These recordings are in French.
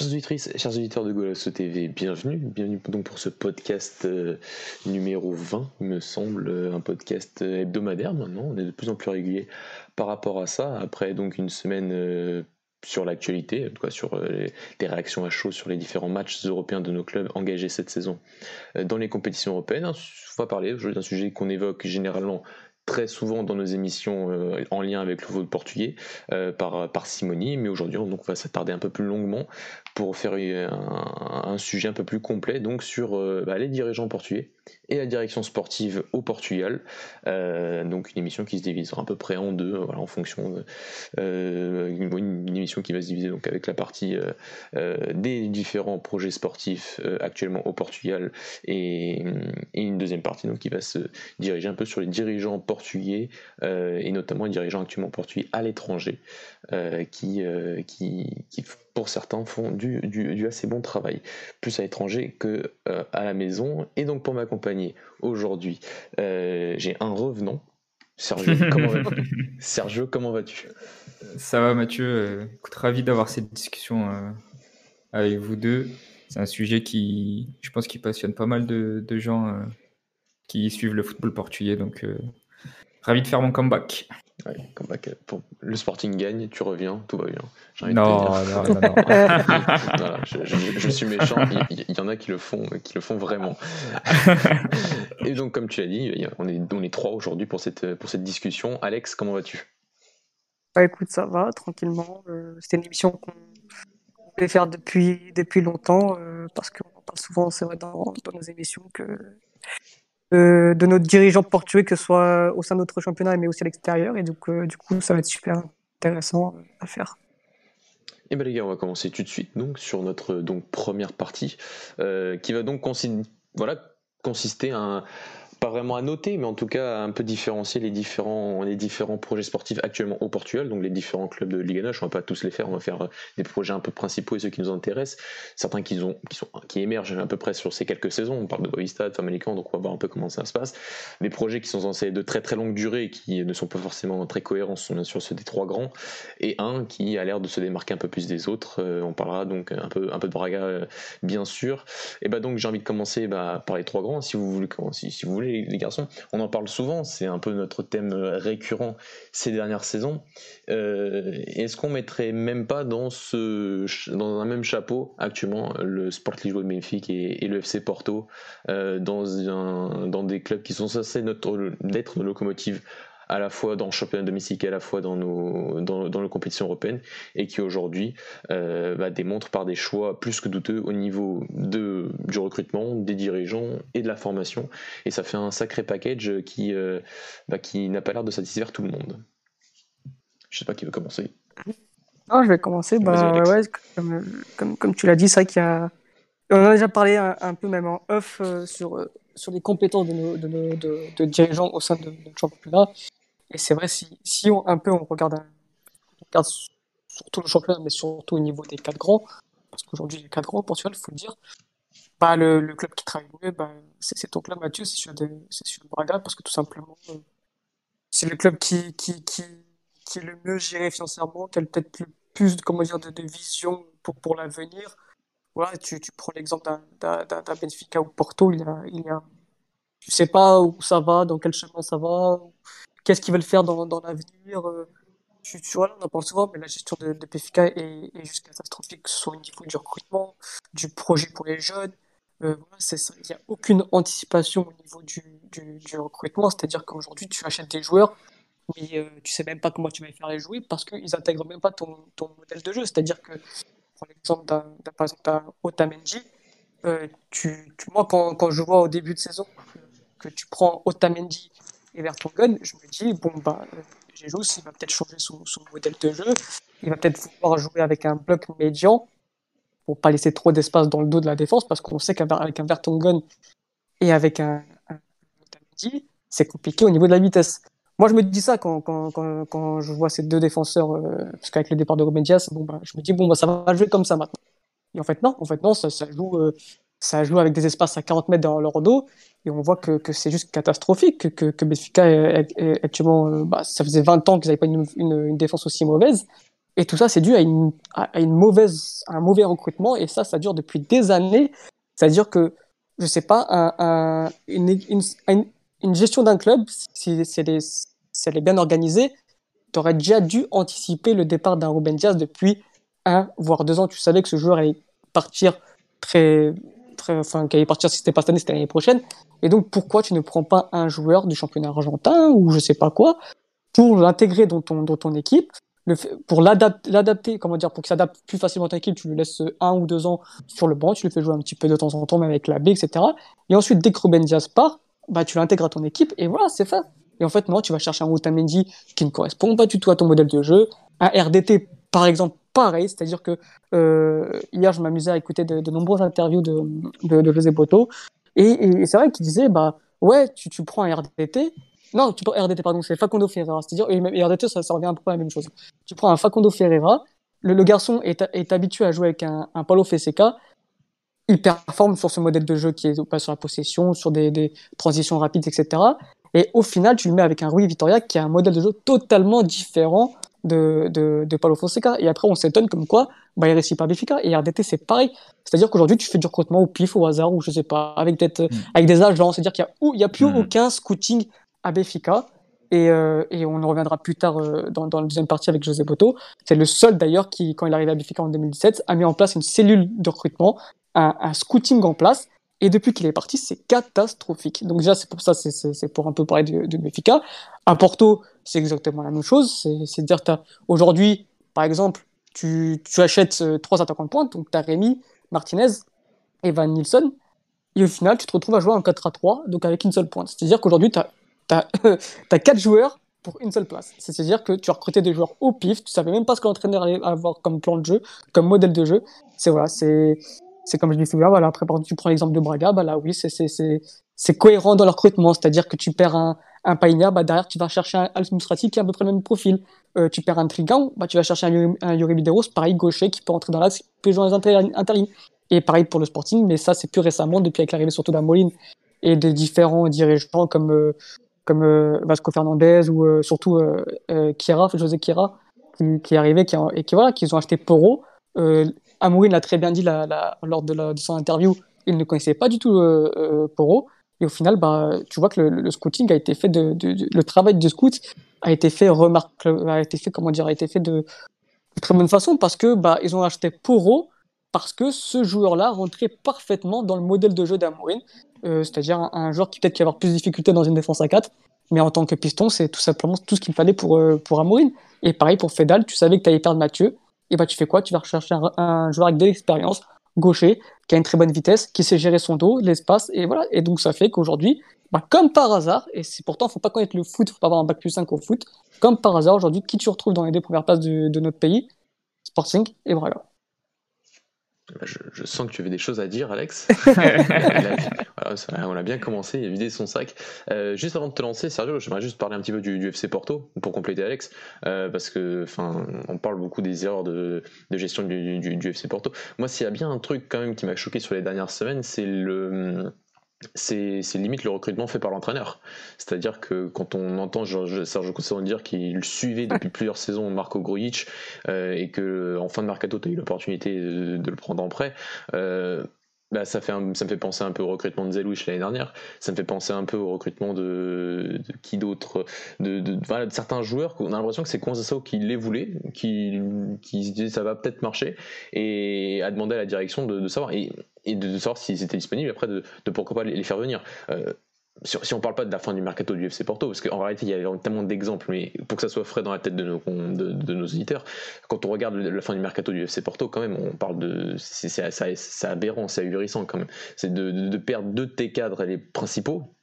Chers auditrices, chers auditeurs de Golasso TV, bienvenue. Bienvenue donc pour ce podcast euh, numéro 20, il me semble, euh, un podcast euh, hebdomadaire maintenant. On est de plus en plus régulier par rapport à ça. Après donc une semaine sur l'actualité, en tout cas sur les, réactions à chaud sur les différents matchs européens de nos clubs engagés cette saison dans les compétitions européennes. On va parler d'un sujet qu'on évoque généralement très souvent dans nos émissions en lien avec le football portugais par, par Simoni, mais aujourd'hui on va s'attarder un peu plus longuement pour faire un, sujet un peu plus complet donc sur euh, bah, les dirigeants portugais et la direction sportive au Portugal. Euh, donc une émission qui se divisera à peu près en deux, voilà, en fonction euh, une, émission qui va se diviser donc avec la partie des différents projets sportifs actuellement au Portugal et, une deuxième partie donc qui va se diriger un peu sur les dirigeants portugais et notamment les dirigeants actuellement portugais à l'étranger qui, qui, qui pour certains, font du, du, assez bon travail, plus à l'étranger que euh, à la maison. Et donc pour aujourd'hui, euh, j'ai un revenant. Sergio, comment vas-tu Sergio, comment vas-tu Ça va Mathieu, euh, ravi d'avoir cette discussion avec vous deux. C'est un sujet qui, je pense, qui passionne pas mal de, de gens qui suivent le football portugais, donc ravi de faire mon comeback. Ouais, pour le Sporting gagne, tu reviens, tout va bien. Non, non, non, non, je, suis méchant. Il, y en a qui le font, qui le font vraiment. Et donc, comme tu l'as dit, on est, on est trois aujourd'hui pour cette, pour cette discussion. Alex, comment vas-tu? Bah écoute, ça va, tranquillement. Euh, c'était une émission qu'on voulait faire depuis, depuis longtemps, euh, parce qu'on parle souvent, c'est vrai, dans, dans nos émissions, que euh, de notre dirigeants portugais, que ce soit au sein de notre championnat, mais aussi à l'extérieur. Et donc, euh, du coup, ça va être super intéressant à faire. Eh bien les gars, on va commencer tout de suite donc sur notre donc première partie, euh, qui va donc voilà, consister à pas vraiment à noter, mais en tout cas un peu différencier les différents, les différents projets sportifs actuellement au Portugal, donc les différents clubs de Ligue 1. Je ne va pas tous les faire, on va faire euh, des projets un peu principaux et ceux qui nous intéressent. Certains qui, ont, qui, sont, qui émergent à peu près sur ces quelques saisons. On parle de Boavista, de Famalicão, donc on va voir un peu comment ça se passe. Des projets qui sont censés de très très longue durée et qui ne sont pas forcément très cohérents sont bien sûr ceux des trois grands. Et un qui a l'air de se démarquer un peu plus des autres. Euh, on parlera donc un peu, un peu de Braga, euh, bien sûr. Et bah donc j'ai envie de commencer bah, par les trois grands, si vous voulez, si vous voulez les, garçons. On en parle souvent, c'est un peu notre thème récurrent ces dernières saisons. Euh, est-ce qu'on mettrait même pas dans, ce, dans un même chapeau actuellement le Sport Lisboa de Benfica et, le FC Porto euh, dans, un, dans des clubs qui sont censés d'être nos locomotives à la fois dans le championnat domestique et à la fois dans nos, dans, dans nos compétitions européennes, et qui aujourd'hui euh, bah, démontre par des choix plus que douteux au niveau de, du recrutement, des dirigeants et de la formation. Et ça fait un sacré package qui, euh, bah, qui n'a pas l'air de satisfaire tout le monde. Je sais pas qui veut commencer. Non, je vais commencer. Bah, ouais, comme, comme, comme, tu l'as dit, c'est vrai qu'il y a. On en a déjà parlé un, peu même en off euh, sur, sur les compétences de nos, de, nos, de, dirigeants au sein de notre championnat. Et c'est vrai, si, si on, un peu on regarde, regarde surtout le championnat, mais surtout au niveau des quatre grands, parce qu'aujourd'hui, a quatre grands au Portugal, il faut le dire, bah, le, club qui travaille mieux, bah, c'est ton club, Mathieu, c'est celui de Braga, parce que tout simplement, euh, c'est le club qui, qui, qui, qui est le mieux géré financièrement, qui a peut-être le plus comment dire, de, de vision pour, pour l'avenir. Voilà, tu, tu prends l'exemple d'un Benfica ou Porto, il y a, il y a, tu sais pas où ça va, dans quel chemin ça va, qu'est-ce qu'ils veulent faire dans, dans l'avenir. Euh, tu, vois, on en parle souvent, mais la gestion de, PFK est, est, juste catastrophique, que ce soit au niveau du recrutement, du projet pour les jeunes. Euh, il n'y a aucune anticipation au niveau du, recrutement, c'est-à-dire qu'aujourd'hui, tu achètes des joueurs, mais euh, tu sais même pas comment tu vas les faire les jouer parce qu'ils intègrent même pas ton, modèle de jeu. C'est-à-dire que, par exemple, d'un, Otamendi, euh, tu, moi, quand, quand je vois au début de saison que, que tu prends Otamendi et vers ton gun, je me dis, bon, bah, Jesus, il va peut-être changer son, modèle de jeu. Il va peut-être pouvoir jouer avec un bloc médian pour pas laisser trop d'espace dans le dos de la défense parce qu'on sait qu'avec un Vertonghen et avec un, un, c'est compliqué au niveau de la vitesse. Moi, je me dis ça quand, quand, quand, je vois ces deux défenseurs, euh, parce qu'avec le départ de Diaz, bon, bah, je me dis, bon, bah, ça va jouer comme ça maintenant. Et en fait, non, en fait, non, ça, ça joue, euh, ça joue avec des espaces à 40 mètres dans leur dos et on voit que, c'est juste catastrophique que, que, Benfica actuellement euh, bah, ça faisait 20 ans qu'ils n'avaient pas une, défense aussi mauvaise Et tout ça, c'est dû à, une, mauvaise, un mauvais recrutement. Et ça, ça dure depuis des années. C'est-à-dire que, je sais pas, un, une, une, une, gestion d'un club, si, si, elle est, si, elle est, bien organisée, tu aurais déjà dû anticiper le départ d'un Ruben Diaz depuis un, voire deux ans. Tu savais que ce joueur allait partir très, très enfin, qu'il allait partir si c'était pas cette année, c'était l'année prochaine. Et donc, pourquoi tu ne prends pas un joueur du championnat argentin ou je sais pas quoi pour l'intégrer dans ton, dans ton équipe? Pour l'adapter, comment dire, pour qu'il s'adapte plus facilement à ta équipe, tu le laisses un ou deux ans sur le banc, tu le fais jouer un petit peu de temps en temps, même avec la B, etc. Et ensuite, dès que Ruben Diaz part, bah, tu l'intègres à ton équipe et voilà, c'est fait. Et en fait, non, tu vas chercher un Otamendi qui ne correspond pas du tout à ton modèle de jeu. Un RDT, par exemple, pareil, c'est-à-dire que euh, hier, je m'amusais à écouter de, nombreuses interviews de, José Boto, et, c'est vrai qu'il disait, bah ouais, tu, prends un RDT, non, tu prends RDT, pardon, c'est Facundo Ferreira. C'est-à-dire, et RDT, ça, revient un peu à la même chose. Tu prends un Facundo Ferreira, le, garçon est, habitué à jouer avec un, un Paulo il performe sur ce modèle de jeu qui est pas sur la possession, sur des, des, transitions rapides, etc. Et au final, tu le mets avec un Rui Vitoria qui a un modèle de jeu totalement différent de, de, de Paulo Fonseca. Et après, on s'étonne comme quoi bah, il réussit pas Béfica. Et RDT, c'est pareil. C'est-à-dire qu'aujourd'hui, tu fais du recrutement au pif, au hasard, ou je sais pas, avec, mm. avec des agents. C'est-à-dire qu'il n'y a, a plus mm. aucun scouting à Béfica. Et, euh, et, on en reviendra plus tard euh, dans, dans, la deuxième partie avec José Boto. C'est le seul d'ailleurs qui, quand il est arrivé à Béfica en 2017, a mis en place une cellule de recrutement, un, un scouting en place. Et depuis qu'il est parti, c'est catastrophique. Donc déjà, c'est pour ça, c'est pour un peu parler de, de Béfica. Porto, c'est exactement la même chose. C'est dire, aujourd'hui, par exemple, tu, achètes euh, trois attaquants de pointe, donc tu as Rémi, Martinez et Van Nilsson. Et au final, tu te retrouves à jouer en 4 à 3, donc avec une seule pointe. C'est-à-dire qu'aujourd'hui, tu as as quatre joueurs pour une seule place. C'est-à-dire que tu as recruté des joueurs au pif, tu savais même pas ce que l'entraîneur allait avoir comme plan de jeu, comme modèle de jeu. C'est voilà, c'est comme je dis souvent, voilà, après tu prends l'exemple de Braga, bah là oui, c'est cohérent dans le recrutement, c'est-à-dire que tu perds un un Païna, bah derrière tu vas chercher un Al qui a à peu près le même profil. Euh, tu perds un Trigan, bah tu vas chercher un, un Yuri Bideros, pareil gaucher qui peut entrer dans l'axe, qui peut jouer dans les intérim. Et pareil pour le Sporting, mais ça c'est plus récemment depuis avec l'arrivée surtout d'Amoline et des différents dirigeants comme euh, comme euh, Vasco Fernandez ou euh, surtout Kira, José Kira, qui, qui est arrivé qui, et qui voilà, qu'ils ont acheté Poro. Amouine l'a très bien dit lors de, son interview, il ne connaissait pas du tout Poro. Et au final, bah, tu vois que le, scouting a été fait de, le travail de scout a été fait remarque, a été fait comment dire, a été fait de, très bonne façon parce que bah ils ont acheté Poro parce que ce joueur-là rentrait parfaitement dans le modèle de jeu d'Amouine. Euh, c'est-à-dire un, joueur qui peut-être qui va avoir plus de difficultés dans une défense à 4, mais en tant que piston, c'est tout simplement tout ce qu'il fallait pour, euh, pour. Et pareil pour Fedal, tu savais que tu allais perdre Mathieu, et bah tu fais quoi? Tu vas rechercher un, joueur avec de l'expérience, gaucher, qui a une très bonne vitesse, qui sait gérer son dos, l'espace, et voilà. Et donc ça fait qu'aujourd'hui, bah, comme par hasard, et c'est pourtant, faut pas connaître le foot, faut pas avoir un bac plus 5 au foot, comme par hasard, aujourd'hui, qui tu retrouves dans les deux premières places de, de notre pays? Sporting et Braga. Je, sens que tu avais des choses à dire, Alex. on a bien commencé, il a vidé son sac. Euh, juste avant de te lancer, Sergio, j'aimerais juste parler un petit peu du, FC Porto pour compléter Alex, euh, parce que, enfin, on parle beaucoup des erreurs de, gestion du, du, FC Porto. Moi, s'il y a bien un truc quand même qui m'a choqué sur les dernières semaines, c'est le c'est limite le recrutement fait par l'entraîneur. C'est-à-dire que quand on entend Sergio Conceição dire qu'il suivait depuis plusieurs saisons Marco Grujic euh, et que en fin de mercato tu as eu l'opportunité de, le prendre en prêt, euh, bah, ça, fait ça me fait penser un peu au recrutement de Zelouich l'année dernière. Ça me fait penser un peu au recrutement de, qui d'autre de, de, voilà, de, certains joueurs. On a l'impression que c'est Conceição qui les voulait, qui, qui se disait ça va peut-être marcher et a demandé à la direction de, savoir. Et et de, savoir s'ils étaient disponibles après de, pourquoi pas les, faire venir. Euh, si, on parle pas de la fin du mercato du FC Porto, parce qu'en réalité il y a tellement d'exemples, mais pour que ça soit frais dans la tête de nos, de, nos auditeurs, quand on regarde la fin du mercato du FC Porto, quand même, on parle de. C'est aberrant, c'est ahurissant quand même. C'est de, de, perdre deux de tes cadres les principaux,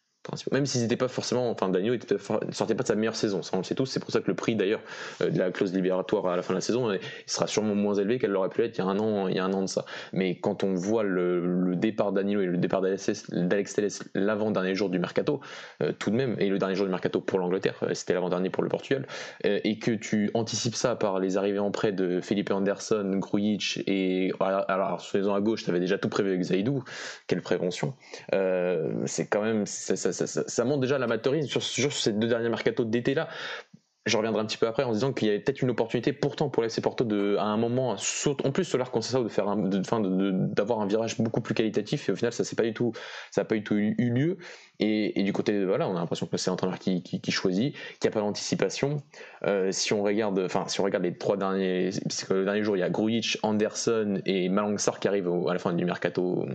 même s'ils n'étaient pas forcément, enfin Daniel ne sortait pas de sa meilleure saison, ça on le sait tous, c'est pour ça que le prix d'ailleurs euh, de la clause libératoire à la fin de la saison, il sera sûrement moins élevé qu'elle l'aurait pu être il y a un an, il y a un an de ça. Mais quand on voit le, départ d'Anilo et le départ d'Alex Telles l'avant-dernier jour du mercato, euh, tout de même, et le dernier jour du mercato pour l'Angleterre, euh, c'était l'avant-dernier pour le Portugal, et que tu anticipes ça par les arrivées en prêt de Felipe Anderson, Grujic, et alors, sur les à gauche, tu avais déjà tout prévu avec Zaidou, quelle prévention, c'est quand même, ça, ça, montre déjà l'amateurisme sur, ces deux derniers mercato d'été là. je reviendrai un petit peu après en disant qu'il y avait peut-être une opportunité pourtant pour l'FC Porto de, à un moment, en plus Solar ça de faire d'avoir un virage beaucoup plus qualitatif et au final ça c'est pas du tout, ça n'a pas du tout eu, lieu. Et, du côté, voilà, on a l'impression que c'est un entraîneur qui, qui, choisit, qui a pas d'anticipation. Euh, si on regarde, enfin si on regarde les trois derniers, parce que le dernier jour il y a Grujic, Anderson et Malangsar qui arrivent à la fin du mercato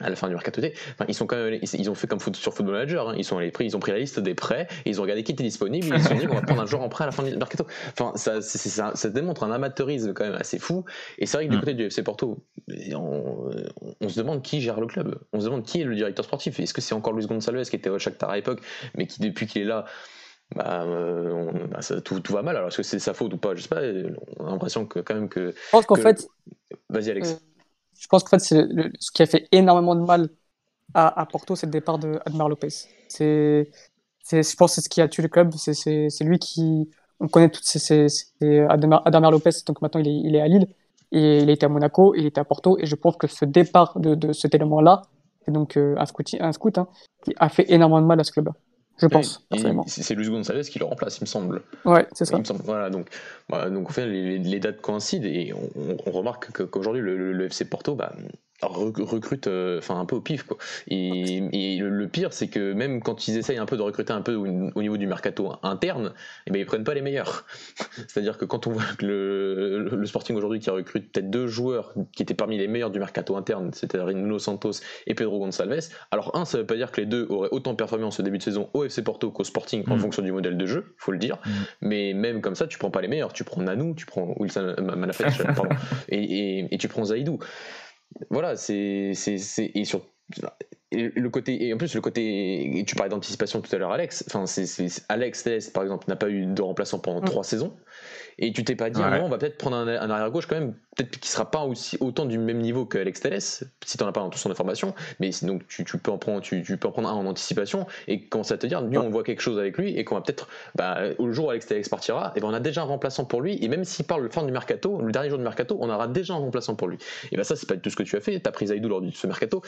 à la fin du mercato enfin, ils sont quand même, ils ont fait comme foot, sur Football Manager, hein. ils sont allés pris, ils ont pris la liste des prêts, et ils ont regardé qui était disponible, et ils se sont dit qu'on va prendre un joueur en prêt à la fin du mercato. Enfin, ça, ça, démontre un amateurisme quand même assez fou. Et c'est vrai que du mm. côté du FC Porto, on, se demande qui gère le club, on se demande qui est le directeur sportif. Est-ce que c'est encore Luis Gonçalves qui était au Shakhtar à l'époque, mais qui depuis qu'il est là bah, euh, bah tout, tout, va mal. Alors est-ce que c'est sa faute ou pas? Je sais pas. On a l'impression que quand même que. Je pense qu'en fait. Vas-y Alex. Je pense qu'en fait, c'est ce qui a fait énormément de mal à, Porto, c'est le départ de Admar Lopez. C'est, je pense que c'est ce qui a tué le club. C'est lui qui. On connaît toutes ces. Admar, Lopez, donc maintenant il est, à Lille. Il était à Monaco, il était à Porto. Et je pense que ce départ de, de cet élément-là, donc euh, un scout, un scout hein, a fait énormément de mal à ce club je pense. C'est Luis Gonzalez qui le remplace, il me semble. Ouais, c'est ça. Voilà, donc, voilà, donc en fait, les, dates coïncident et on, remarque qu'aujourd'hui, le, FC Porto, bah, recrute euh, enfin un peu au pif quoi. Et, le, pire c'est que même quand ils essayent un peu de recruter un peu au, niveau du mercato interne, et eh ben ils prennent pas les meilleurs. C'est-à-dire que quand on voit que le, Sporting aujourd'hui qui recrute peut-être deux joueurs qui étaient parmi les meilleurs du mercato interne, c'est-à-dire Nuno Santos et Pedro Gonçalves, alors un ça veut pas dire que les deux auraient autant performé en ce début de saison au FC Porto qu'au Sporting en mm. fonction du modèle de jeu, faut le dire. Mm. Mais même comme ça tu prends pas les meilleurs, tu prends Nanou, tu prends Wilson Manafet, et, et tu prends Zaidou voilà, c'est et sur le côté et en plus le côté tu parlais d'anticipation tout à l'heure Alex enfin c'est Alex Test par exemple n'a pas eu de remplaçant pendant mm. trois saisons et tu t'es pas dit, on va peut-être prendre un, arrière-gauche quand même, peut-être qu'il sera pas aussi autant du même niveau que Alex Telles, si t'en as pas dans tout son information, mais donc tu, tu, peux en prendre, tu, tu, peux en prendre un en anticipation et commencer à te dire, nous on voit quelque chose avec lui et qu'on va peut-être, bah, au jour où Alex Telles partira, et ben on a déjà un remplaçant pour lui et même s'il parle le fin du mercato, le dernier jour du mercato, on aura déjà un remplaçant pour lui. Et ben ça c'est pas tout ce que tu as fait, t'as pris Zaidou lors de ce mercato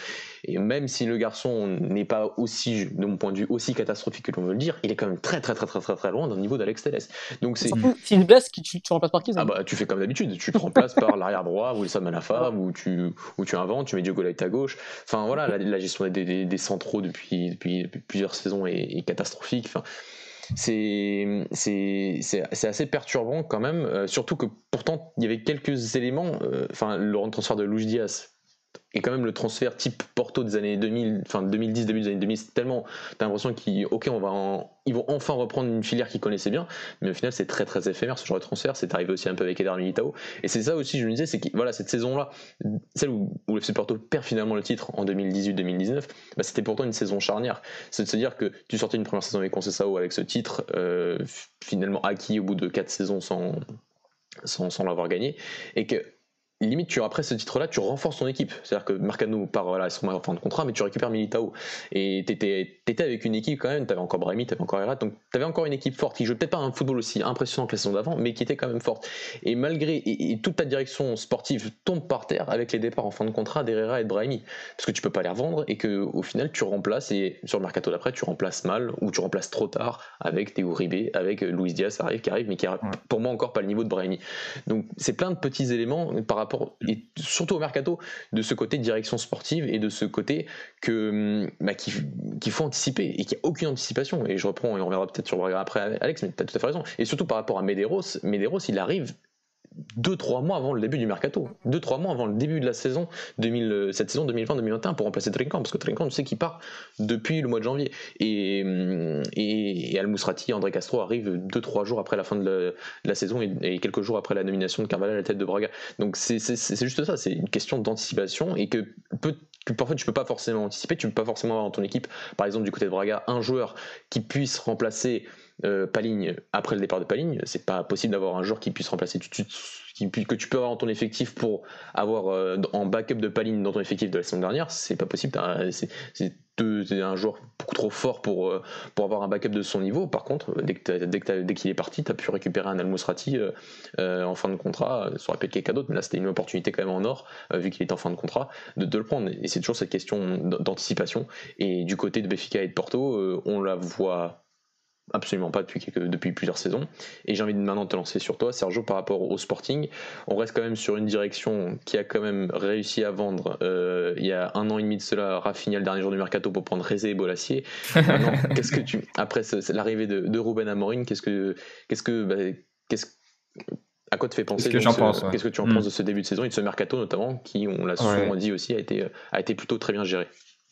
et même si le garçon n'est pas aussi, de mon point de vue, aussi catastrophique que l'on veut le dire, il est quand même très très très très très, très loin d'un niveau d'Alex Telles. Donc c'est. S'il blesse, tu, tu remplaces par qui Ah bah tu fais comme d'habitude, tu te remplaces par l'arrière droit, Wilson Manafa, ou tu, ou tu inventes, tu mets Diogo Light à gauche. Enfin voilà, la, gestion des, des, centraux depuis, depuis, plusieurs saisons est, catastrophique. Enfin, c'est assez perturbant quand même, euh, surtout que pourtant il y avait quelques éléments, euh, enfin le transfert de Luis Diaz et quand même le transfert type Porto des années 2000, enfin 2010, début des années 2000, c'est tellement, t'as l'impression qu'ils, vont enfin reprendre une filière qu'ils connaissaient bien, mais au final c'est très très éphémère ce genre de transfert, c'est arrivé aussi un peu avec Eder Militao, et c'est ça aussi je me disais, c'est que voilà cette saison-là, celle où, le FC Porto perd finalement le titre en 2018-2019, bah, c'était pourtant une saison charnière, c'est de se dire que tu sortais une première saison avec Conceição avec ce titre, euh, finalement acquis au bout de 4 saisons sans sans, sans l'avoir gagné, et que limite tu après ce titre là tu renforces ton équipe. C'est à dire que Marcano part voilà son fin de contrat mais tu récupères Militao. Et t'étais étais avec une équipe quand même. T'avais encore Brahimi t'avais encore Herat donc t'avais encore une équipe forte qui jouait peut-être pas un football aussi impressionnant que la saison d'avant mais qui était quand même forte. Et malgré et, toute ta direction sportive tombe par terre avec les départs en fin de contrat d'Herrera et de Brahimi. Parce que tu peux pas les revendre et que au final tu remplaces et sur le mercato d'après tu remplaces mal ou tu remplaces trop tard avec Théo Ribé avec Luis Diaz arrive qui arrive mais qui a pour moi encore pas le niveau de Brahimi. Donc c'est plein de petits éléments par et surtout au mercato, de ce côté direction sportive et de ce côté que bah, qu'il faut anticiper et qu'il n'y a aucune anticipation. Et je reprends, et on verra peut-être sur après, Alex, mais tu as tout à fait raison. Et surtout par rapport à Medeiros, Medeiros, il arrive 2-3 mois avant le début du mercato, 2-3 mois avant le début de la saison, 2000, cette saison 2020-2021 pour remplacer Trinquant, parce que Trinquant, tu sais qu'il part depuis le mois de janvier. Et, et, Al Mousrati, André Castro arrive 2-3 jours après la fin de la, saison et, quelques jours après la nomination de Carvalho à la tête de Braga. Donc c'est juste ça, c'est une question d'anticipation et que, peut, que parfois tu peux pas forcément anticiper, tu peux pas forcément avoir dans ton équipe, par exemple du côté de Braga, un joueur qui puisse remplacer euh, Paligne après le départ de Paligne. C'est pas possible d'avoir un joueur qui puisse remplacer tout de suite, que tu peux avoir dans ton effectif pour avoir euh, en backup de Paligne dans ton effectif de la saison dernière. C'est pas possible. C'est un joueur beaucoup trop fort pour, euh, pour avoir un backup de son niveau. Par contre, dès qu'il est parti, tu as pu récupérer un Almusrati en fin de contrat. Ça aurait pu être quelqu'un d'autre, mais là c'était une opportunité quand même en or, vu qu'il est en fin de contrat, de, de le prendre. Et c'est toujours cette question d'anticipation. Et du côté de Béfica et de Porto, on la voit absolument pas depuis, depuis plusieurs saisons. Et j'ai envie de maintenant te lancer sur toi, Sergio, par rapport au Sporting. On reste quand même sur une direction qui a quand même réussi à vendre euh, il y a un an et demi de cela, Rafinha le dernier jour du mercato pour prendre Rezé et Bolassier. qu'est-ce que tu après l'arrivée de, de, Ruben Amorim, qu'est-ce que qu'est-ce que bah, qu'est-ce à quoi te fait penser Qu'est-ce que pense Qu'est-ce que tu en penses hmm. de ce début de saison et de ce mercato notamment, qui, on l'a souvent dit aussi, a été, a été plutôt très bien géré?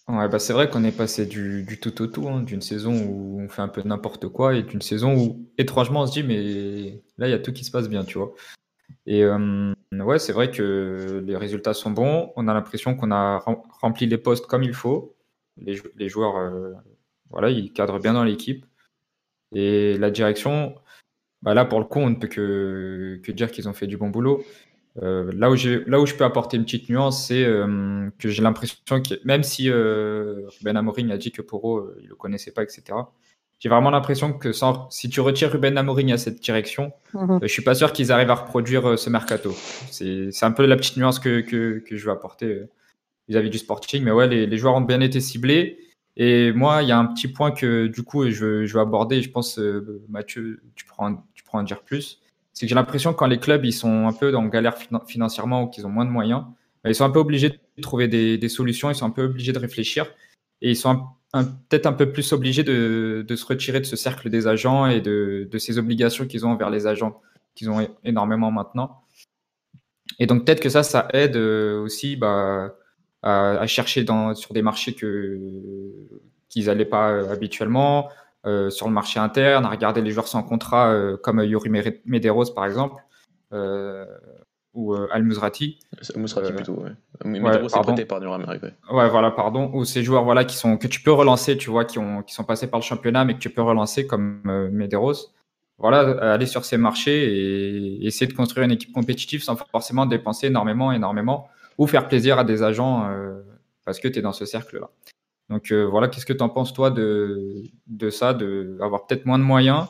Ouais, bah c'est vrai qu'on est passé du, tout au tout, hein, d'une saison où on fait un peu n'importe quoi et d'une saison où étrangement on se dit mais là il y a tout qui se passe bien, tu vois. Et euh, ouais, c'est vrai que les résultats sont bons. On a l'impression qu'on a rempli les postes comme il faut. Les, les joueurs, euh, voilà, ils cadrent bien dans l'équipe. Et la direction, bah là pour le coup, on ne peut que, que dire qu'ils ont fait du bon boulot. Euh, là, où là où je peux apporter une petite nuance, c'est euh, que j'ai l'impression que même si euh, Ruben Amorim a dit que Poro, il le connaissait pas, etc., j'ai vraiment l'impression que sans, si tu retires Ruben Amorim à cette direction, mhm. je suis pas sûr qu'ils arrivent à reproduire ce mercato. C'est un peu la petite nuance que, que, que je veux apporter vis-à-vis du Sporting. Mais ouais, les, les, joueurs ont bien été ciblés. Et moi, il y a un petit point que du coup, je, je veux aborder. Je pense, Mathieu, tu pourras, tu pourras en dire plus c'est que j'ai l'impression que quand les clubs ils sont un peu dans galère financièrement ou qu'ils ont moins de moyens, bah, ils sont un peu obligés de trouver des, solutions, ils sont un peu obligés de réfléchir et ils sont peut-être un peu plus obligés de, se retirer de ce cercle des agents et de, ces obligations qu'ils ont envers les agents, qu'ils ont énormément maintenant. Et donc peut-être que ça, ça aide euh, aussi bah, à, chercher dans, sur des marchés que qu'ils n'allaient pas euh, habituellement, sur le marché interne, à regarder les joueurs sans contrat euh, comme Yuri Medeiros par exemple, euh, ou Al Musrati. Musrati plutôt, ouais. Est prêté par Nord-Amérique. Ouais. voilà, pardon. Ou ces joueurs voilà, qui sont, que tu peux relancer, tu vois, qui, ont, qui sont passés par le championnat, mais que tu peux relancer comme Medeiros. Voilà, aller sur ces marchés et essayer de construire une équipe compétitive sans forcément dépenser énormément, énormément, ou faire plaisir à des agents parce que tu es dans ce cercle-là. Donc euh, voilà, qu'est-ce que tu en penses toi de, de ça, d'avoir peut-être moins de moyens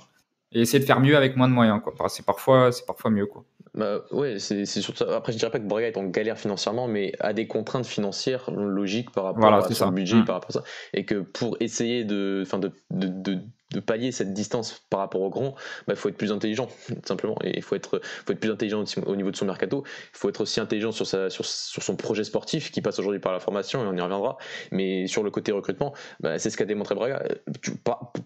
et essayer de faire mieux avec moins de moyens quoi. C'est parfois, c'est parfois mieux quoi. Bah, ouais, c'est surtout. Après, je dirais pas que Braga est en galère financièrement, mais a des contraintes financières logiques par rapport à son budget, mmh. par rapport à ça. Et que pour essayer de, de, de, de pallier cette distance par rapport au grand, il bah, faut être plus intelligent, tout simplement. Et il faut être, faut être plus intelligent au niveau de son mercato. Il faut être aussi intelligent sur, sa, sur, sur son projet sportif qui passe aujourd'hui par la formation, et on y reviendra. Mais sur le côté recrutement, bah, c'est ce qu'a démontré Braga.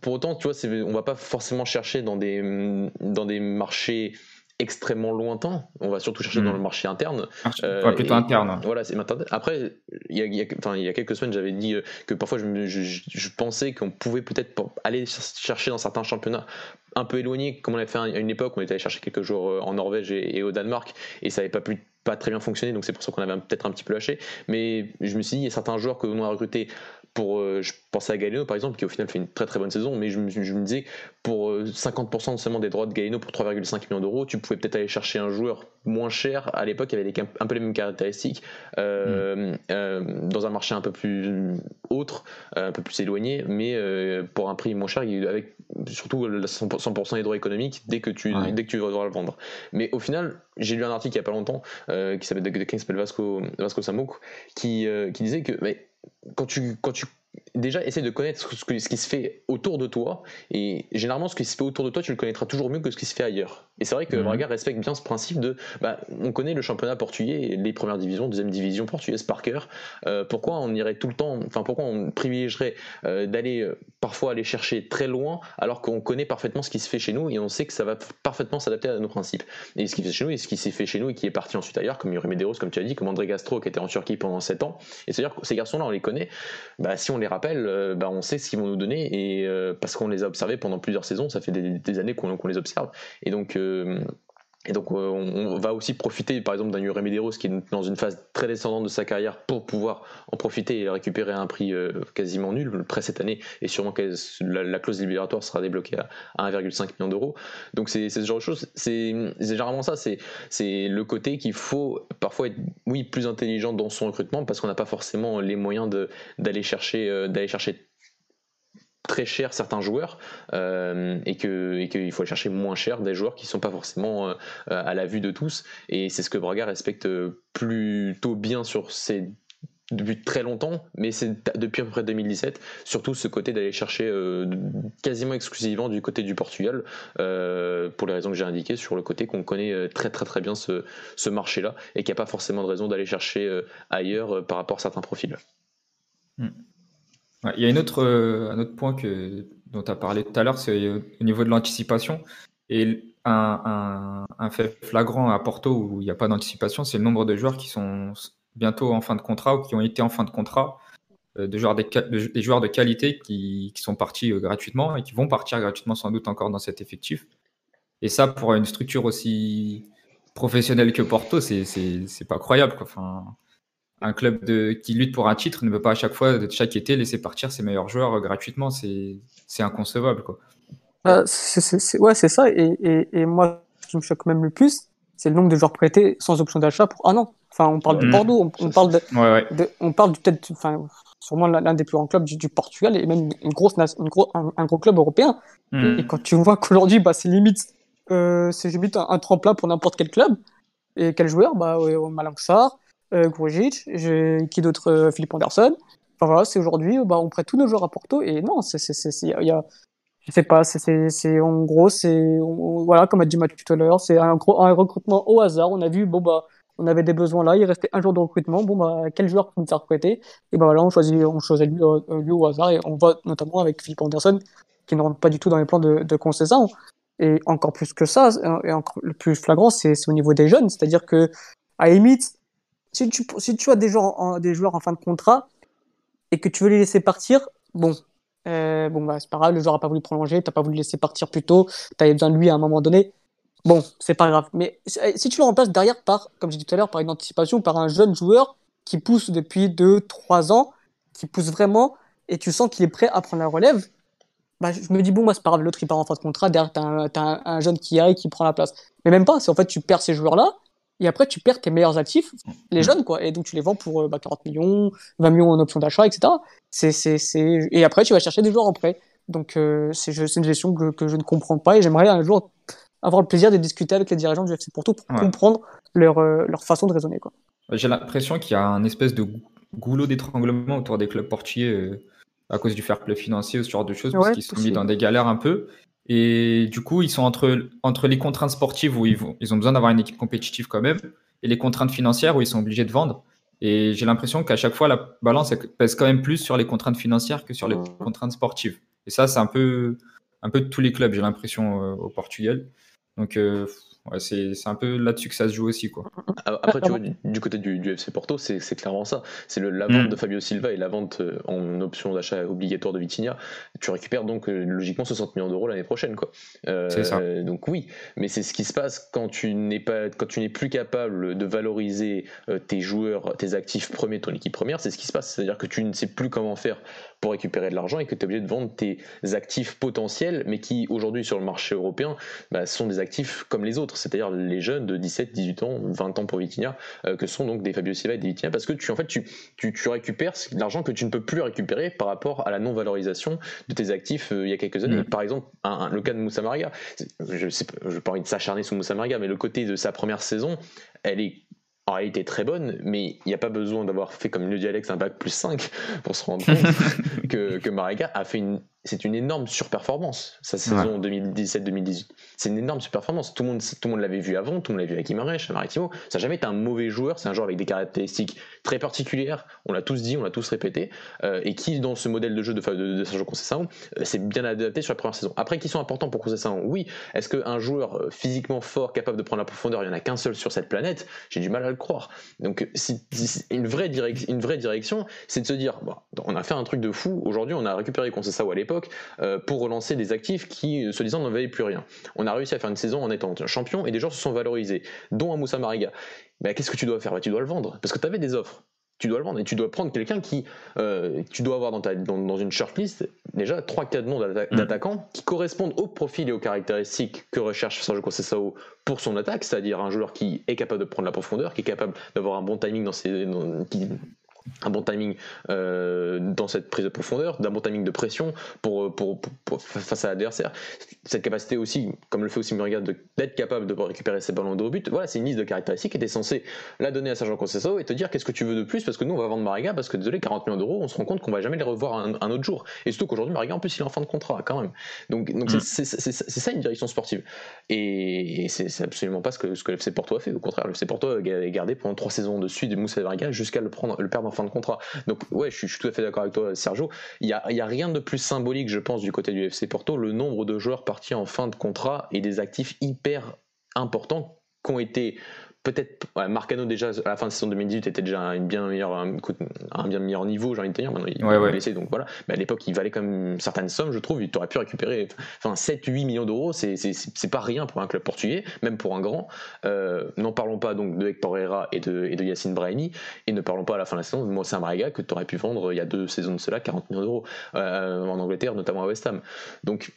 pour autant, tu vois, on va pas forcément chercher dans des, dans des marchés extrêmement lointain. On va surtout chercher dans hmm. le marché interne. Euh, plutôt interne. Voilà, c'est Après, il y, a, il, y a, enfin, il y a quelques semaines, j'avais dit euh, que parfois je, je, pensais qu'on pouvait peut-être aller chercher dans certains championnats un peu éloignés, comme on avait fait à une époque. On était allé chercher quelques jours euh, en Norvège et, au Danemark, et ça n'avait pas pu pas très bien fonctionner, donc c'est pour ça qu'on avait peut-être un petit peu lâché. Mais je me suis dit, il y a certains joueurs que l'on a recrutés pour, euh, je pensais à Galeno par exemple, qui au final fait une très très bonne saison, mais je me, je me disais, pour 50% euh, seulement des droits de Galeno pour 3,5 millions d'euros, tu pouvais peut-être aller chercher un joueur moins cher à l'époque, avec un peu les mêmes caractéristiques, euh, mm. dans un marché un peu plus autre, un peu plus éloigné, mais pour un prix moins cher, avec surtout 100%, des droits économiques dès que tu, dès que tu vas devoir le vendre. Mais au final, j'ai lu un article il n'y a pas longtemps qui s'appelle qui s'appelle Vasco, Vasco Samouk, qui, qui disait que mais, quand tu, quand tu déjà essaie de connaître ce, ce, qui se fait autour de toi. Et généralement ce qui se fait autour de toi tu le connaîtras toujours mieux que ce qui se fait ailleurs. Et c'est vrai que mmh. Braga respecte bien ce principe de bah, on connaît le championnat portugais les premières divisions deuxième division portugaise par cœur. Euh, pourquoi on irait tout le temps enfin pourquoi on privilégierait euh, d'aller euh, parfois aller chercher très loin alors qu'on connaît parfaitement ce qui se fait chez nous et on sait que ça va parfaitement s'adapter à nos principes. Et ce qui fait chez nous et ce qui s'est fait chez nous et qui est parti ensuite ailleurs comme Yuri Medeiros comme tu as dit comme André Gastro qui était en Turquie pendant 7 ans. Et c'est à dire que ces garçons là on les connaît. Bah, si on les rappelle euh, bah, on sait ce qu'ils vont nous donner et euh, parce qu'on les a observés pendant plusieurs saisons, ça fait des, années qu'on les observe. Et donc euh, et donc on, va aussi profiter par exemple d'un Yuri qui est dans une phase très descendante de sa carrière pour pouvoir en profiter et récupérer un prix quasiment nul, prêt cette année, et sûrement que la, clause libératoire sera débloquée à, 1,5 million d'euros. Donc c'est ce genre de choses, c'est généralement ça, c'est le côté qu'il faut parfois être plus intelligent dans son recrutement parce qu'on n'a pas forcément les moyens d'aller chercher, d'aller chercher très cher certains joueurs euh, et qu'il faut aller chercher moins cher des joueurs qui ne sont pas forcément euh, à la vue de tous. Et c'est ce que Braga respecte plutôt bien sur ces depuis très longtemps, mais c'est depuis à peu près 2017, surtout ce côté d'aller chercher euh, quasiment exclusivement du côté du Portugal, pour les raisons que j'ai indiquées, sur le côté qu'on connaît très très très bien ce, ce marché-là, et qu'il n'y a pas forcément de raison d'aller chercher ailleurs par rapport à certains profils. Il y a une autre, un autre point dont tu as parlé tout à l'heure, c'est au niveau de l'anticipation. Et un, fait flagrant à Porto où il n'y a pas d'anticipation, c'est le nombre de joueurs qui sont bientôt en fin de contrat ou qui ont été en fin de contrat, euh, de joueurs des, joueurs de qualité qui, sont partis euh, gratuitement et qui vont partir gratuitement sans doute encore dans cet effectif. Et ça, pour une structure aussi professionnelle que Porto, c'est pas croyable. Quoi. Un club de, qui lutte pour un titre ne peut pas à chaque fois, chaque été, laisser partir ses meilleurs joueurs euh, gratuitement. C'est inconcevable. Quoi. ouais, c'est ça. Et, et, et, moi, ce qui me choque même le plus, c'est le nombre de joueurs prêtés sans option d'achat pour un an. Enfin, on parle de Bordeaux, on, parle de, on parle peut-être, enfin, sûrement l'un des plus grands clubs du, Portugal et même une grosse, une gros, un, gros club européen. Hmm. Et quand tu vois qu'aujourd'hui, bah, c'est limite, euh, c'est limite un, tremplin pour n'importe quel club. Et quel joueur? Bah, ouais, Sarr, euh, Grujic, qui d'autre euh, Philippe Anderson. Enfin voilà, c'est aujourd'hui, bah, on prête tous nos joueurs à Porto et non, c'est, y a, je sais pas, c'est, en gros, c'est, voilà, comme a dit Mathieu tout à l'heure, c'est un, un recrutement au hasard. On a vu, bon bah on avait des besoins là, il restait un jour de recrutement. Bon, bah, quel joueur peut nous faire recruter? Et ben voilà, on choisit, on choisit lui, euh, lui, au hasard et on voit notamment avec Philippe Anderson qui ne rentre pas du tout dans les plans de, de concession. Et encore plus que ça, et encore le plus flagrant, c'est au niveau des jeunes. C'est-à-dire que, à limite, si tu, as des joueurs, en, fin de contrat et que tu veux les laisser partir, bon, euh, bon bah, c'est pas grave, le joueur n'a pas voulu prolonger, t'as pas voulu laisser partir plus tôt, tu avais besoin de lui à un moment donné. Bon, c'est pas grave. Mais eh, si tu le remplaces derrière par, comme j'ai dit tout à l'heure, par une anticipation, par un jeune joueur qui pousse depuis 2-3 ans, qui pousse vraiment, et tu sens qu'il est prêt à prendre la relève, bah, je me dis, bon, moi, c'est pas grave, l'autre il part en fin de contrat, derrière, t'as un, as un, jeune qui arrive, qui prend la place. Mais même pas, c'est en fait, tu perds ces joueurs-là, et après, tu perds tes meilleurs actifs, les jeunes, quoi, et donc tu les vends pour 40 euh, bah, millions, 20 millions en option d'achat, etc. C'est, c'est, c'est... Et après, tu vas chercher des joueurs en prêt. Donc, euh, c'est, une gestion que, que je ne comprends pas, et j'aimerais un jour avoir le plaisir de discuter avec les dirigeants du FC Porto pour comprendre leur, euh, leur façon de raisonner. Quoi. J'ai l'impression qu'il y a un espèce de goulot d'étranglement autour des clubs portugais euh, à cause du fair play financier ou ce genre de choses, parce qu'ils sont mis dans des galères un peu. Et du coup, ils sont entre, entre les contraintes sportives où ils, vont, ils ont besoin d'avoir une équipe compétitive quand même, et les contraintes financières où ils sont obligés de vendre. Et j'ai l'impression qu'à chaque fois, la balance pèse quand même plus sur les contraintes financières que sur les contraintes sportives. Et ça, c'est un peu, un peu de tous les clubs, j'ai l'impression, euh, au Portugal. Donc, euh, c'est un peu là-dessus que ça se joue aussi. Quoi. Après, tu vois, du, côté du, FC Porto, c'est clairement ça. C'est la vente mm. de Fabio Silva et la vente euh, en option d'achat obligatoire de Vitinha. Tu récupères donc euh, logiquement 60 millions d'euros l'année prochaine. Quoi. c'est ça. Donc oui, mais c'est ce qui se passe quand tu n'es pas, quand tu n'es plus capable de valoriser tes joueurs, tes actifs premiers, ton équipe première. C'est ce qui se passe. C'est-à-dire que tu ne sais plus comment faire pour récupérer de l'argent et que tu es obligé de vendre tes actifs potentiels, mais qui aujourd'hui sur le marché européen bah, sont des actifs comme les autres, c'est-à-dire les jeunes de 17, 18 ans, 20 ans pour Vitinha, euh, que sont donc des Fabio Silva et des Vitinha, parce que tu, en fait, tu, tu, tu récupères l'argent que tu ne peux plus récupérer par rapport à la non-valorisation de tes actifs euh, il y a quelques années. Mm. Par exemple, le cas de Moussa Mariga, je n'ai pas envie de s'acharner sur Moussa Mariga, mais le côté de sa première saison, elle est en réalité très bonne, mais il n'y a pas besoin d'avoir fait comme le dialecte un bac plus 5 pour se rendre compte que, que a fait une c'est une énorme surperformance, sa saison 2017-2018. C'est une énorme surperformance. Tout le monde, tout le monde l'avait vu avant, tout le monde l'avait vu avec Imarèche, Maritimo. Ça n'a jamais été un mauvais joueur, c'est un joueur avec des caractéristiques très particulières, on l'a tous dit, on l'a tous répété, euh, et qui, dans ce modèle de jeu de, de, de Sergio Conceição, euh, s'est bien adapté sur la première saison. Après, qui sont importants pour Conceição? Oui. Est-ce qu'un joueur euh, physiquement fort, capable de prendre la profondeur, il n'y en a qu'un seul sur cette planète? J'ai du mal à le croire. Donc, une, vraie direction, c'est de se dire, on a fait un truc de fou, aujourd'hui on a récupéré Conceição à l'époque, euh, pour relancer des actifs qui, se disant, n'en valaient plus rien. On a réussi à faire une saison en étant champion et des joueurs se sont valorisés, dont un Mariga. Mais qu'est-ce que tu dois faire? Bah, Tu dois le vendre, parce que tu avais des offres. Tu dois le vendre et tu dois prendre quelqu'un qui. Euh, tu dois avoir dans, ta, dans, une shortlist déjà 3-4 noms mm. d'attaquants qui correspondent au profil et aux caractéristiques que recherche Sergio Conceição pour son attaque, c'est-à-dire un joueur qui est capable de prendre la profondeur, qui est capable d'avoir un bon timing dans ses. Un bon timing euh, dans cette prise de profondeur, d'un bon timing de pression pour, pour, face à l'adversaire. Cette capacité aussi, comme le fait aussi Muriga, d'être capable de récupérer ses ballons de haut but, voilà, c'est une liste de caractéristiques qui était censée la donner à Sergio Conceição et te dire qu'est-ce que tu veux de plus? Parce que nous on va vendre Mariga parce que désolé 40 millions d'euros on se rend compte qu'on va jamais les revoir un, autre jour. Et surtout qu'aujourd'hui Mariga en plus il est en fin de contrat quand même. Donc donc mm. c'est ça une direction sportive. Et, c'est absolument pas ce que ce que l'FC Porto a fait. Au contraire le FC Porto a gardé pendant trois saisons de suite de Moussa Mariga jusqu'à le prendre le perdre en de contrat. Donc ouais je suis, tout à fait d'accord avec toi Sergio. Il y a, a rien de plus symbolique je pense du côté du FC Porto. Le nombre de joueurs partis en fin de contrat et des actifs hyper importants qui ont été peut-être Marcano déjà à la fin de saison 2018 était déjà un bien meilleur un, bien meilleur niveau j'ai envie de te dire. Maintenant il ouais, blessé donc voilà. Mais à l'époque il valait comme certaines sommes je trouve. Il aurait pu récupérer enfin 7 8 millions d'euros. C'est c'est pas rien pour un club portugais même pour un grand. Euh, n'en parlons pas donc de Hector Herrera et de, et de Yacine Brahimi. Et ne parlons pas à la fin de la saison de Moussa Mariga que tu aurais pu vendre il y a deux saisons de cela 40 millions d'euros euh, en Angleterre notamment à West Ham. Donc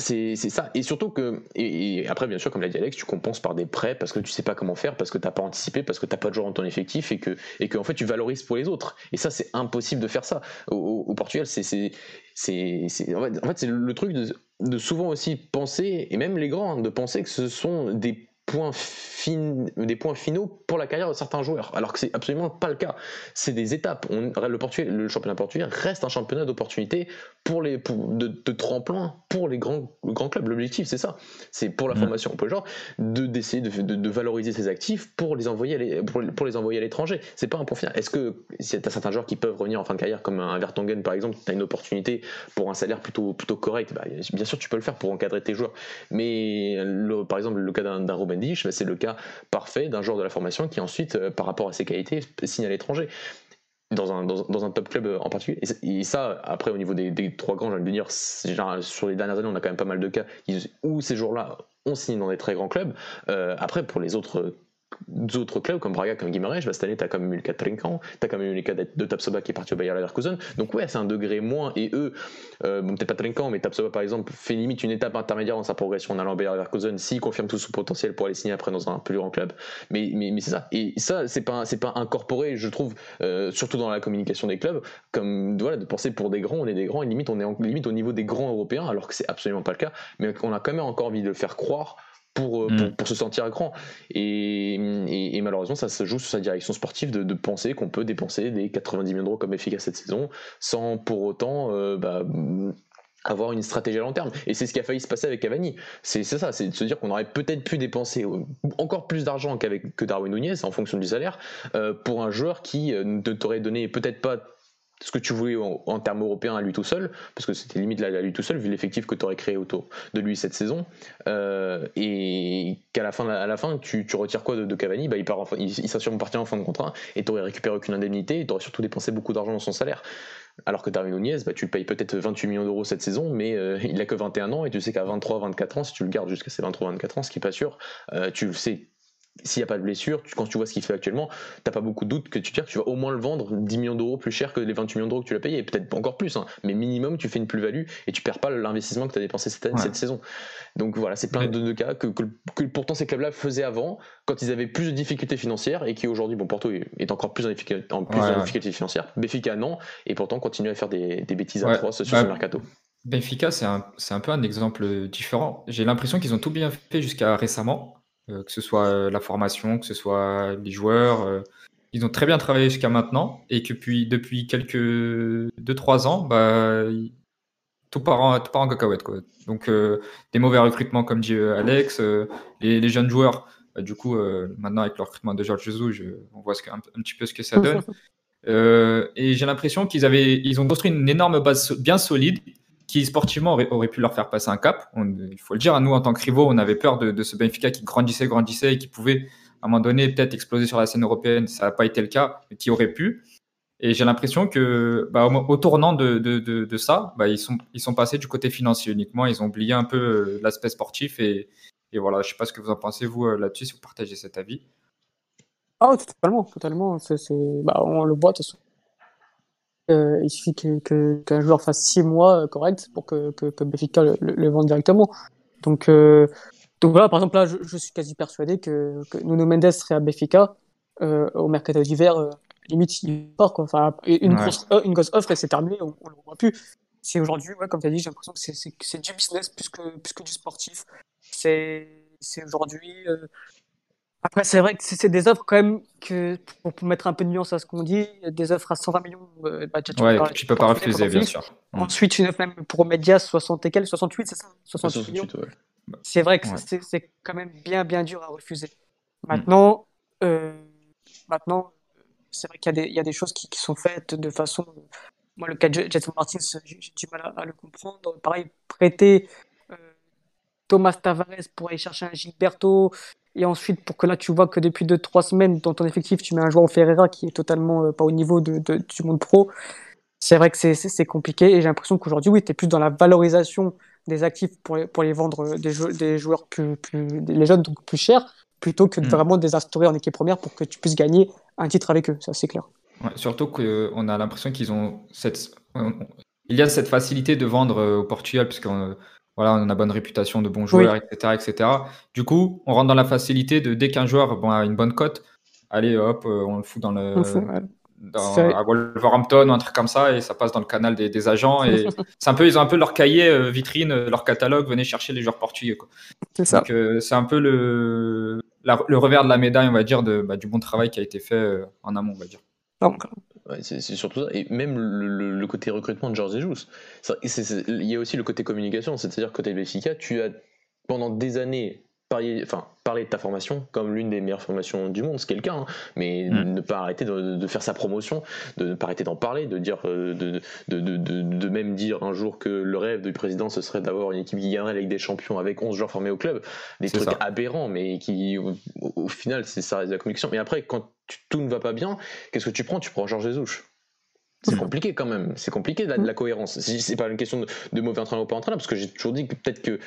c'est ça. Et surtout que, et, après, bien sûr, comme l'a dit Alex, tu compenses par des prêts parce que tu sais pas comment faire, parce que tu n'as pas anticipé, parce que tu n'as pas de joueur dans ton effectif et que, et que en fait, tu valorises pour les autres. Et ça, c'est impossible de faire ça. Au, Portugal, c'est. En fait, en fait c'est le truc de, de, souvent aussi penser, et même les grands, hein, de penser que ce sont des points fin, des points finaux pour la carrière de certains joueurs, alors que c'est absolument pas le cas. C'est des étapes. On, le, championnat portugais reste un championnat d'opportunités pour les de, de, tremplin pour les grands, grands clubs. L'objectif, c'est ça. C'est pour la mm. formation, pour les gens, de d'essayer de, de, valoriser ces actifs pour les envoyer à pour, pour, les envoyer à l'étranger. C'est pas un point final. Est-ce que si tu as certains joueurs qui peuvent revenir en fin de carrière, comme un Vertonghen par exemple, tu as une opportunité pour un salaire plutôt plutôt correct, bah, bien sûr tu peux le faire pour encadrer tes joueurs. Mais par exemple le cas d'un C'est le cas parfait d'un joueur de la formation qui ensuite, euh, par rapport à ses qualités, signe à l'étranger. Dans un, dans, un top club euh, en particulier. Et, ça, après, au niveau des, trois grands, j'ai envie de dire, sur les dernières années, on a quand même pas mal de cas où ces joueurs-là ont signé dans des très grands clubs. Euh, après, pour les autres d'autres clubs comme Braga, comme Guimarães, bah, cette année, tu as quand même eu le cas de Trinkan, tu as quand même eu le cas de Tapsoba qui est parti au Bayer Leverkusen. Donc, ouais, c'est un degré moins. Et eux, euh, bon, peut-être pas Trinkan, mais Tapsoba, par exemple, fait limite une étape intermédiaire dans sa progression en allant au Bayer Leverkusen s'il confirme tout son potentiel pour aller signer après dans un plus grand club. Mais, mais, mais c'est ça. Et ça, c'est pas, c'est pas incorporé, je trouve, euh, surtout dans la communication des clubs, comme voilà, de penser pour des grands, on est des grands, et limite, on est en, limite au niveau des grands européens, alors que c'est absolument pas le cas. Mais on a quand même encore envie de le faire croire pour, euh, mm. pour, se sentir grand. Et, et, malheureusement, ça se joue sur sa direction sportive de, de penser qu'on peut dépenser des 90 millions d'euros comme efficace cette saison sans pour autant euh, bah, avoir une stratégie à long terme. Et c'est ce qui a failli se passer avec Cavani. C'est ça, c'est de se dire qu'on aurait peut-être pu dépenser encore plus d'argent qu'avec que Darwin Nunez en fonction du salaire euh, pour un joueur qui ne t'aurait donné peut-être pas ce que tu voulais en, termes européens à lui tout seul, parce que c'était limite à lui tout seul, vu l'effectif que tu aurais créé autour de lui cette saison, euh, et qu'à la fin, tu, retires quoi de, Cavani? Bah, Il, part il, il s'assure partir en fin de contrat, et tu aurais récupéré aucune indemnité, et tu aurais surtout dépensé beaucoup d'argent dans son salaire. Alors que Darwin Nunez, bah, tu le payes peut-être 28 millions d'euros cette saison, mais euh, il n'a que 21 ans, et tu sais qu'à 23-24 ans, si tu le gardes jusqu'à ses 23-24 ans, ce qui n'est pas sûr, euh, tu le sais s'il n'y a pas de blessure, quand tu vois ce qu'il fait actuellement, t'as pas beaucoup de doutes que tu que tu vas au moins le vendre 10 millions d'euros plus cher que les 28 millions d'euros que tu l'as payé, peut-être encore plus, hein. mais minimum tu fais une plus-value et tu perds pas l'investissement que tu as dépensé cette, cette, saison. Donc voilà, c'est plein de, cas que, pourtant ces clubs-là faisaient avant quand ils avaient plus de difficultés financières et qui aujourd'hui, bon, Porto est encore plus en difficulté, en plus difficulté financière, Benfica non, et pourtant continue à faire des, bêtises atroces sur bah, ce mercato. Benfica, c'est un, un peu un exemple différent. J'ai l'impression qu'ils ont tout bien fait jusqu'à récemment que ce soit euh, la formation, que ce soit les joueurs. Euh, ils ont très bien travaillé jusqu'à maintenant et que puis, depuis quelques 2-3 ans, bah, tout, part en, tout part en cacahuète. Quoi. Donc des mauvais recrutements comme dit Alex, les, les, jeunes joueurs, bah, du coup maintenant avec le recrutement de Georges Jesus, on voit ce un, un, petit peu ce que ça donne. et j'ai l'impression qu'ils avaient, ils ont construit une énorme base bien solide qui sportivement aurait, pu leur faire passer un cap. il faut le dire, à nous en tant que rivaux, on avait peur de, ce Benfica qui grandissait, grandissait et qui pouvait à un moment donné peut-être exploser sur la scène européenne. Ça n'a pas été le cas, mais qui aurait pu. Et j'ai l'impression que bah, au, tournant de, ça, bah, ils, sont, passés du côté financier uniquement. Ils ont oublié un peu euh, l'aspect sportif. Et, voilà, je ne sais pas ce que vous en pensez, vous, euh, là-dessus, si vous partagez cet avis. Ah, totalement, totalement. Bah, on le voit, de toute façon. Euh, il suffit qu'un joueur fasse six mois euh, correct pour que, que, que Benfica le, vende directement. Donc, euh, donc voilà, par exemple, là, je, suis quasi persuadé que, que, Nuno Mendes serait à Benfica au mercato d'hiver limite, il part, quoi. Enfin, une, grosse, une grosse offre et c'est terminé, on ne le revoit plus. C'est aujourd'hui, ouais, comme tu as dit, j'ai l'impression que c'est du business plus que, plus que du sportif. C'est aujourd'hui. Euh, après, c'est vrai que c'est des offres quand même que, pour, mettre un peu de nuance à ce qu'on dit, des offres à 120 millions. Euh, bah, tu, ouais, tu peux pas refuser, bien sûr. Mm. Ensuite, une offre même pour Medias, 60 et quelques, 68, c'est ça? 68, millions. C'est vrai que c'est quand même bien, bien dur à refuser. Mm. Maintenant, euh, maintenant c'est vrai qu'il y, y, a des choses qui, qui, sont faites de façon. Moi, le cas de Jetson Martins, j'ai du mal à, le comprendre. Pareil, prêter euh, Thomas Tavares pour aller chercher un Gilberto. Et ensuite, pour que là, tu vois que depuis 2-3 semaines, dans ton effectif, tu mets un joueur Ferreira qui est totalement euh, pas au niveau de, de, du monde pro. C'est vrai que c'est compliqué. Et j'ai l'impression qu'aujourd'hui, oui, tu es plus dans la valorisation des actifs pour, pour les vendre des, des joueurs plus, plus, les jeunes, donc plus chers plutôt que de mm. vraiment des instaurer en équipe première pour que tu puisses gagner un titre avec eux, ça c'est clair. surtout qu'on a l'impression qu'ils ont cette. Il y a cette facilité de vendre euh, au Portugal, puisqu'on voilà, on a bonne réputation de bons joueurs, etc., etc. Du coup, on rentre dans la facilité de dès qu'un joueur bon, a une bonne cote, allez hop, euh, on le fout dans le, à Wolverhampton ou un truc comme ça et ça passe dans le canal des, agents et c'est un peu ils ont un peu leur cahier euh, vitrine leur catalogue venez chercher les joueurs portugais c'est ça. Euh, c'est un peu le le revers de la médaille on va dire de, bah, du bon travail qui a été fait euh, en amont on va dire c'est surtout ça. Et même le, côté recrutement de George Jesus. Il y a aussi le côté communication. C'est-à-dire, côté Benfica, tu as pendant des années parler, enfin, parler de ta formation comme l'une des meilleures formations du monde, c'est quelqu'un, hein. mais mm. ne pas arrêter de, faire sa promotion, de ne pas arrêter d'en parler, de dire, euh, de, de, même dire un jour que le rêve du président ce serait d'avoir une équipe qui gagnerait la Ligue des Champions avec 11 joueurs formés au club, des trucs aberrants, mais qui au, final c'est ça la communication. Mais après, quand tout ne va pas bien, qu'est-ce que tu prends? Tu prends Georges Jesus. C'est compliqué quand même, c'est compliqué de la, de la cohérence. C'est pas une question de, mauvais entraîneur ou pas entraîneur, parce que j'ai toujours dit que peut-être que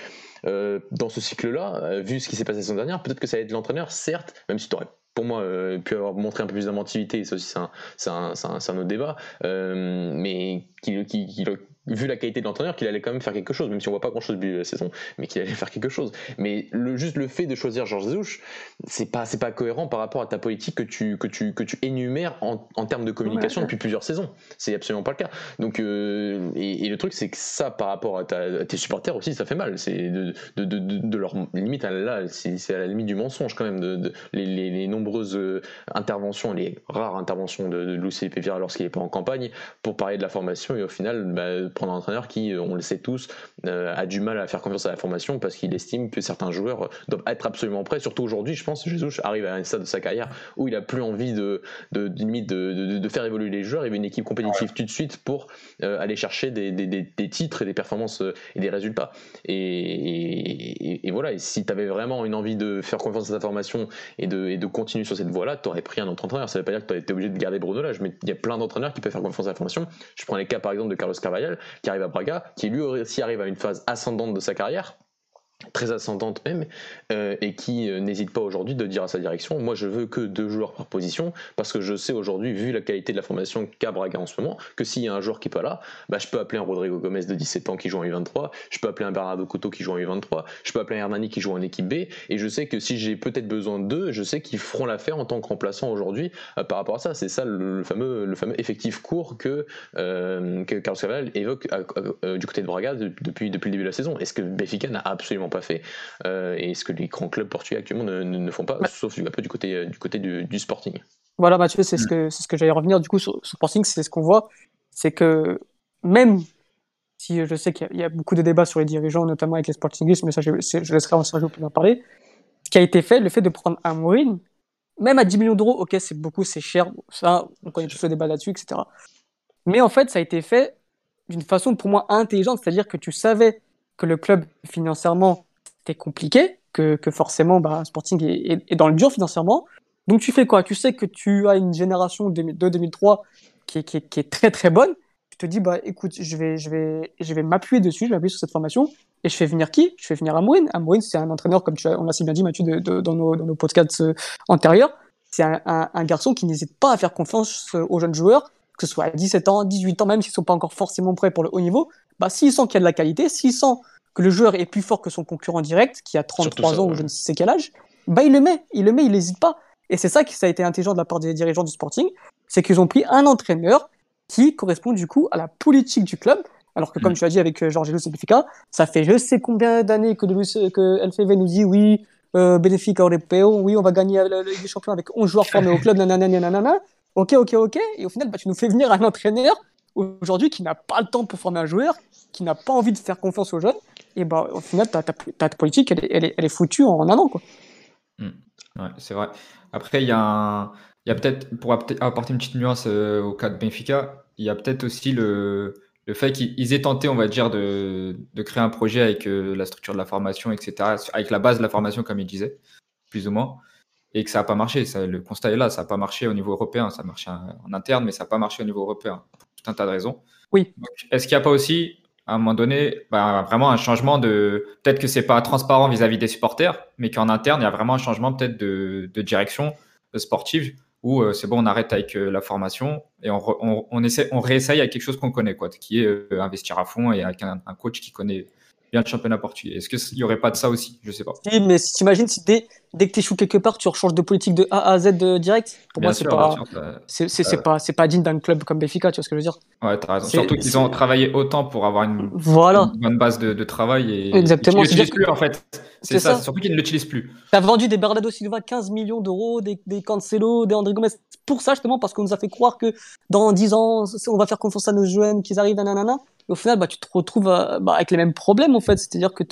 euh, dans ce cycle-là, euh, vu ce qui s'est passé la saison dernière, peut-être que ça va être l'entraîneur, certes, même si tu aurais pour moi, euh, pu avoir montré un peu plus d'inventivité, ça aussi c'est un, un, un, autre débat, mais qui, qui, qui, vu la qualité de l'entraîneur, qu'il allait quand même faire quelque chose, même si on voit pas grand chose de la saison, mais qu'il allait faire quelque chose. Mais le, juste le fait de choisir Georges Zouch, c'est pas, c'est pas cohérent par rapport à ta politique que tu, que tu, que tu énumères en, en termes de communication depuis plusieurs saisons. C'est absolument pas le cas. Donc, euh, et, le truc, c'est que ça, par rapport à, tes supporters aussi, ça fait mal. C'est de, de, de, de, leur limite, là, c'est à la limite du mensonge quand même, de, les, les, nombreuses euh, interventions, les rares interventions de, de Lucie Pévira lorsqu'il est pas en campagne pour parler de la formation et au final, bah, prendre un entraîneur qui, euh, on le sait tous, euh, a du mal à faire confiance à la formation parce qu'il estime que certains joueurs doivent être absolument prêts. Surtout aujourd'hui, je pense, Jésus arrive à un stade de sa carrière où il a plus envie de, de, de, de, faire évoluer les joueurs. Il veut une équipe compétitive tout de suite pour euh, aller chercher des, des, des, titres et des performances et des résultats. Et, et, voilà, et si tu avais vraiment une envie de faire confiance à ta formation et de, et de continuer sur cette voie-là, tu aurais pris un autre entraîneur. Ça veut pas dire que tu été obligé de garder Bruno Lage, mais il y a plein d'entraîneurs qui peuvent faire confiance à la formation. Je prends les cas par exemple de Carlos Carvalhal, qui arrive à Braga, qui lui aussi arrive à une phase ascendante de sa carrière, très ascendante même, euh, et qui euh, n'hésite pas aujourd'hui de dire à sa direction moi je veux que deux joueurs par position, parce que je sais aujourd'hui, vu la qualité de la formation qu'a Braga en ce moment, que s'il y a un joueur qui n'est pas là, bah, je peux appeler un Rodrigo Gomez de 17 ans qui joue en U23, je peux appeler un Bernardo Couto qui joue en U23, je peux appeler un Hernani qui joue en équipe B, et je sais que si j'ai peut-être besoin d'eux, je sais qu'ils feront l'affaire en tant que remplaçant aujourd'hui euh, par rapport à ça. C'est ça le, fameux, le fameux effectif court que, Carlos Caval évoque du côté de Braga depuis, depuis le début de la saison. Est-ce que Benfica n'a absolument pas fait. Euh, et ce que les grands clubs portugais actuellement ne, ne, font pas, sauf un peu du côté, du, côté du, Sporting. Voilà, Mathieu, c'est ce que, ce que j'allais revenir. Du coup sur, Sporting, c'est ce qu'on voit, c'est que même si je sais qu'il y, a beaucoup de débats sur les dirigeants, notamment avec les Sportingistes, mais ça je, je laisserai en Sergio pour en parler, ce qui a été fait, le fait de prendre un Mourin, même à 10 millions d'euros, ok, c'est beaucoup, c'est cher, ça, on connaît tous le débat là-dessus, etc. Mais en fait, ça a été fait d'une façon pour moi intelligente, c'est-à-dire que tu savais que le club financièrement c'était compliqué, que, que, forcément bah, Sporting est, dans le dur financièrement. Donc tu fais quoi? Tu sais que tu as une génération de 2003 qui est, qui, qui est, très très bonne. Tu te dis bah écoute, je vais je vais je vais m'appuyer dessus, je vais m'appuyer sur cette formation et je fais venir qui? Je fais venir Amouine. Amouine c'est un entraîneur comme tu as, on l'a si bien dit Mathieu dans, nos, dans nos podcasts euh, antérieurs. C'est un, garçon qui n'hésite pas à faire confiance euh, aux jeunes joueurs, que ce soit à 17 ans, 18 ans, même s'ils sont pas encore forcément prêts pour le haut niveau. Bah s'ils sentent qu'il y a de la qualité, s'ils sentent que le joueur est plus fort que son concurrent direct, qui a 33 ans ou je ne sais quel âge, bah il le met, il le met, il n'hésite pas. Et c'est ça qui ça a été intelligent de la part des dirigeants du Sporting, c'est qu'ils ont pris un entraîneur qui correspond du coup à la politique du club. Alors que, comme mm. tu l'as dit avec Georges Elou Benfica, ça fait je sais combien d'années que, que LFV nous dit oui, euh, Benfica Europeo, oui, on va gagner la Ligue des Champions avec 11 joueurs formés au club, nanana, nanana. Ok, ok, ok. Et au final, bah, tu nous fais venir un entraîneur aujourd'hui qui n'a pas le temps pour former un joueur, qui n'a pas envie de faire confiance aux jeunes. Et bah, au final, ta, ta, politique, elle est, elle, est, elle est, foutue en un an. Quoi. Mm. Ouais, c'est vrai. Après, il y a, un... y a peut-être, pour apporter une petite nuance euh, au cas de Benfica, il y a peut-être aussi le, le fait qu'ils aient tenté, on va dire, de, de créer un projet avec euh, la structure de la formation, etc., avec la base de la formation, comme il disait, plus ou moins et que ça n'a pas marché. Ça, le constat est là, ça n'a pas marché au niveau européen, ça a marché en interne, mais ça n'a pas marché au niveau européen, pour tout un tas de raisons. Oui. Est-ce qu'il n'y a pas aussi, à un moment donné, bah, vraiment un changement de. Peut-être que c'est pas transparent vis-à-vis des supporters, mais qu'en interne, il y a vraiment un changement peut-être de, direction sportive où euh, c'est bon, on arrête avec euh, la formation et on, essaie, on réessaye avec quelque chose qu'on connaît, quoi, qui est euh, investir à fond et avec un coach qui connaît bien le championnat portugais. Est-ce qu'il n'y aurait pas de ça aussi? Je ne sais pas. Oui, mais si tu imagines, si dès, dès que tu échoues quelque part, tu rechanges de politique de A à Z de direct, pour moi, c'est pas, c'est, pas, c'est pas digne d'un club comme Benfica, tu vois ce que je veux dire? Ouais, as raison. Surtout qu'ils ont travaillé autant pour avoir une, voilà. bonne base de, de travail. Et Exactement. Ils ne plus, en fait. C'est ça, surtout qu'ils ne l'utilisent plus. Tu as vendu des Bernardo Silva 15 millions d'euros, des, des Cancelo, des André Gomez, pour ça, justement, parce qu'on nous a fait croire que dans 10 ans, on va faire confiance à nos jeunes, qu'ils arrivent, nanana. Et au final, bah, tu te retrouves euh, bah, avec les mêmes problèmes, en fait. C'est-à-dire que